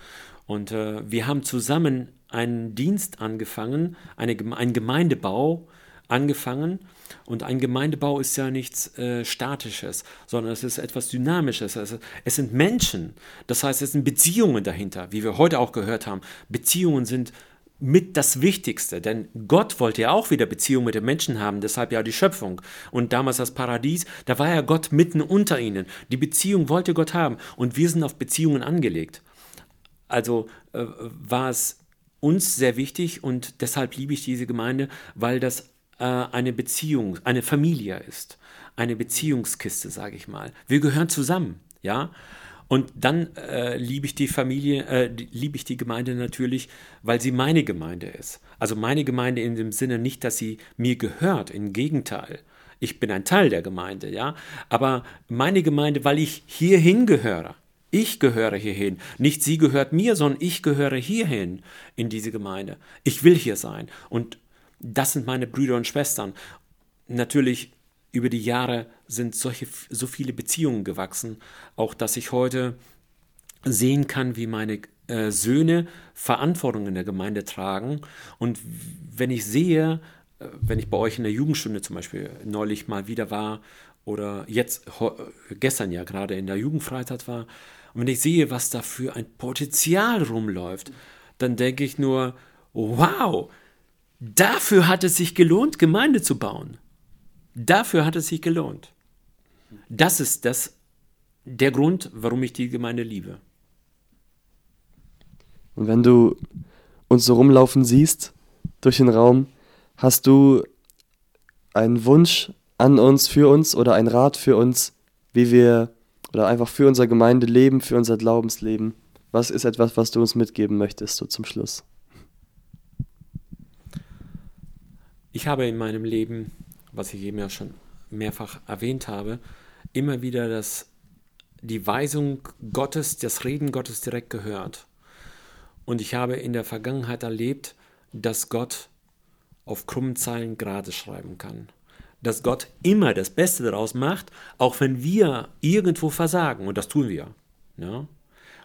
Und äh, wir haben zusammen einen Dienst angefangen, eine, einen Gemeindebau angefangen. Und ein Gemeindebau ist ja nichts äh, Statisches, sondern es ist etwas Dynamisches. Also es sind Menschen. Das heißt, es sind Beziehungen dahinter, wie wir heute auch gehört haben. Beziehungen sind mit das Wichtigste, denn Gott wollte ja auch wieder Beziehungen mit den Menschen haben, deshalb ja die Schöpfung. Und damals das Paradies, da war ja Gott mitten unter ihnen. Die Beziehung wollte Gott haben und wir sind auf Beziehungen angelegt. Also äh, war es uns sehr wichtig und deshalb liebe ich diese Gemeinde, weil das äh, eine Beziehung, eine Familie ist. Eine Beziehungskiste, sage ich mal. Wir gehören zusammen, ja. Und dann äh, liebe ich die Familie, äh, liebe ich die Gemeinde natürlich, weil sie meine Gemeinde ist. Also meine Gemeinde in dem Sinne nicht, dass sie mir gehört, im Gegenteil. Ich bin ein Teil der Gemeinde, ja. Aber meine Gemeinde, weil ich hierhin gehöre. Ich gehöre hierhin. Nicht sie gehört mir, sondern ich gehöre hierhin in diese Gemeinde. Ich will hier sein. Und das sind meine Brüder und Schwestern. Natürlich über die Jahre sind solche, so viele Beziehungen gewachsen, auch dass ich heute sehen kann, wie meine äh, Söhne Verantwortung in der Gemeinde tragen. Und wenn ich sehe, äh, wenn ich bei euch in der Jugendstunde zum Beispiel neulich mal wieder war oder jetzt gestern ja gerade in der Jugendfreizeit war, und wenn ich sehe, was da für ein Potenzial rumläuft, dann denke ich nur, wow, Dafür hat es sich gelohnt, Gemeinde zu bauen. Dafür hat es sich gelohnt. Das ist das, der Grund, warum ich die Gemeinde liebe. Und wenn du uns so rumlaufen siehst durch den Raum, hast du einen Wunsch an uns, für uns oder einen Rat für uns, wie wir oder einfach für unser Gemeindeleben, für unser Glaubensleben? Was ist etwas, was du uns mitgeben möchtest, so zum Schluss? Ich habe in meinem Leben, was ich eben ja schon mehrfach erwähnt habe, immer wieder das, die Weisung Gottes, das Reden Gottes direkt gehört. Und ich habe in der Vergangenheit erlebt, dass Gott auf krummen Zeilen gerade schreiben kann. Dass Gott immer das Beste daraus macht, auch wenn wir irgendwo versagen. Und das tun wir. Ja?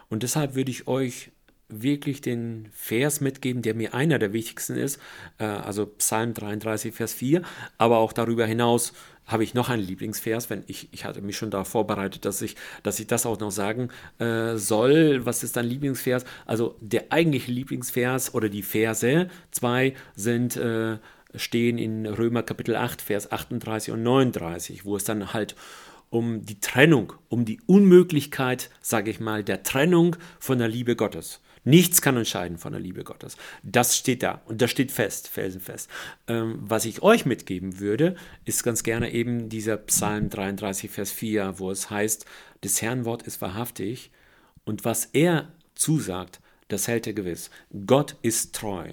Und deshalb würde ich euch wirklich den Vers mitgeben, der mir einer der wichtigsten ist, äh, also Psalm 33, Vers 4, aber auch darüber hinaus habe ich noch einen Lieblingsvers, wenn ich, ich hatte mich schon darauf vorbereitet, dass ich, dass ich das auch noch sagen äh, soll. Was ist dein Lieblingsvers? Also der eigentliche Lieblingsvers oder die Verse, zwei sind, äh, stehen in Römer Kapitel 8, Vers 38 und 39, wo es dann halt um die Trennung, um die Unmöglichkeit, sage ich mal, der Trennung von der Liebe Gottes. Nichts kann uns scheiden von der Liebe Gottes. Das steht da und das steht fest, felsenfest. Ähm, was ich euch mitgeben würde, ist ganz gerne eben dieser Psalm 33, Vers 4, wo es heißt, des Herrn Wort ist wahrhaftig und was er zusagt, das hält er gewiss. Gott ist treu.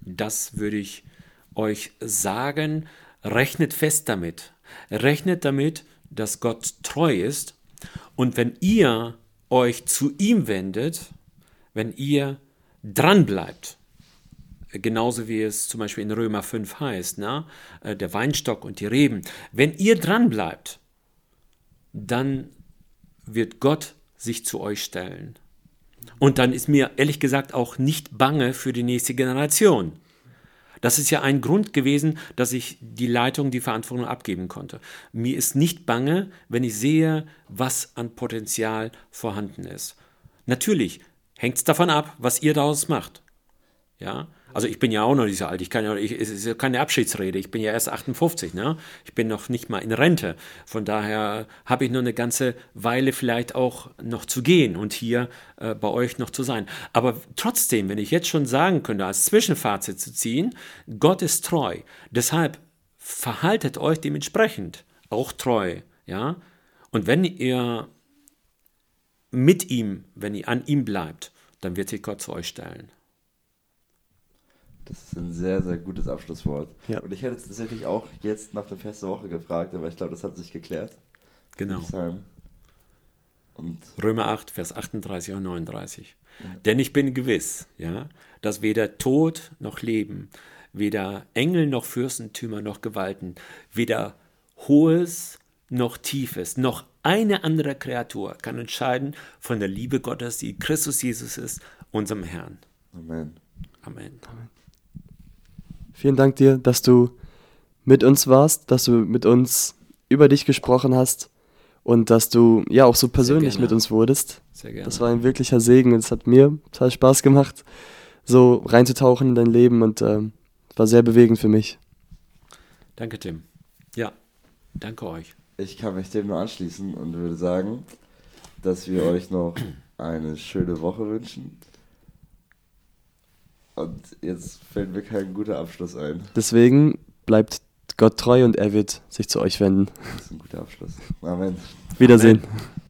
Das würde ich euch sagen. Rechnet fest damit. Rechnet damit, dass Gott treu ist. Und wenn ihr euch zu ihm wendet, wenn ihr dran bleibt, genauso wie es zum Beispiel in Römer 5 heißt, äh, der Weinstock und die Reben, wenn ihr dran bleibt, dann wird Gott sich zu euch stellen. Und dann ist mir ehrlich gesagt auch nicht bange für die nächste Generation. Das ist ja ein Grund gewesen, dass ich die Leitung, die Verantwortung abgeben konnte. Mir ist nicht bange, wenn ich sehe, was an Potenzial vorhanden ist. Natürlich, hängt es davon ab, was ihr daraus macht. Ja, also ich bin ja auch noch nicht so alt. Ich kann ja, ich, es ist ja keine Abschiedsrede. Ich bin ja erst 58, ne? Ich bin noch nicht mal in Rente. Von daher habe ich noch eine ganze Weile vielleicht auch noch zu gehen und hier äh, bei euch noch zu sein. Aber trotzdem, wenn ich jetzt schon sagen könnte, als Zwischenfazit zu ziehen, Gott ist treu. Deshalb verhaltet euch dementsprechend auch treu, ja? Und wenn ihr mit ihm, wenn ihr an ihm bleibt, dann wird sich Gott zu euch stellen. Das ist ein sehr, sehr gutes Abschlusswort. Ja. Und ich hätte tatsächlich auch jetzt nach der Fest Woche gefragt, aber ich glaube, das hat sich geklärt. Genau. Und Römer 8, Vers 38 und 39. Ja. Denn ich bin gewiss, ja, dass weder Tod noch Leben, weder Engel noch Fürstentümer noch Gewalten, weder Hohes noch Tiefes, noch eine andere Kreatur kann entscheiden von der Liebe Gottes, die Christus Jesus ist, unserem Herrn. Amen. Amen. Amen. Vielen Dank dir, dass du mit uns warst, dass du mit uns über dich gesprochen hast und dass du ja auch so persönlich mit uns wurdest. Sehr gerne. Das war ein wirklicher Segen und es hat mir total Spaß gemacht, so reinzutauchen in dein Leben und äh, war sehr bewegend für mich. Danke, Tim. Ja, danke euch. Ich kann mich dem nur anschließen und würde sagen, dass wir euch noch eine schöne Woche wünschen. Und jetzt fällt mir kein guter Abschluss ein. Deswegen bleibt Gott treu und er wird sich zu euch wenden. Das ist ein guter Abschluss. Amen. Wiedersehen. Amen.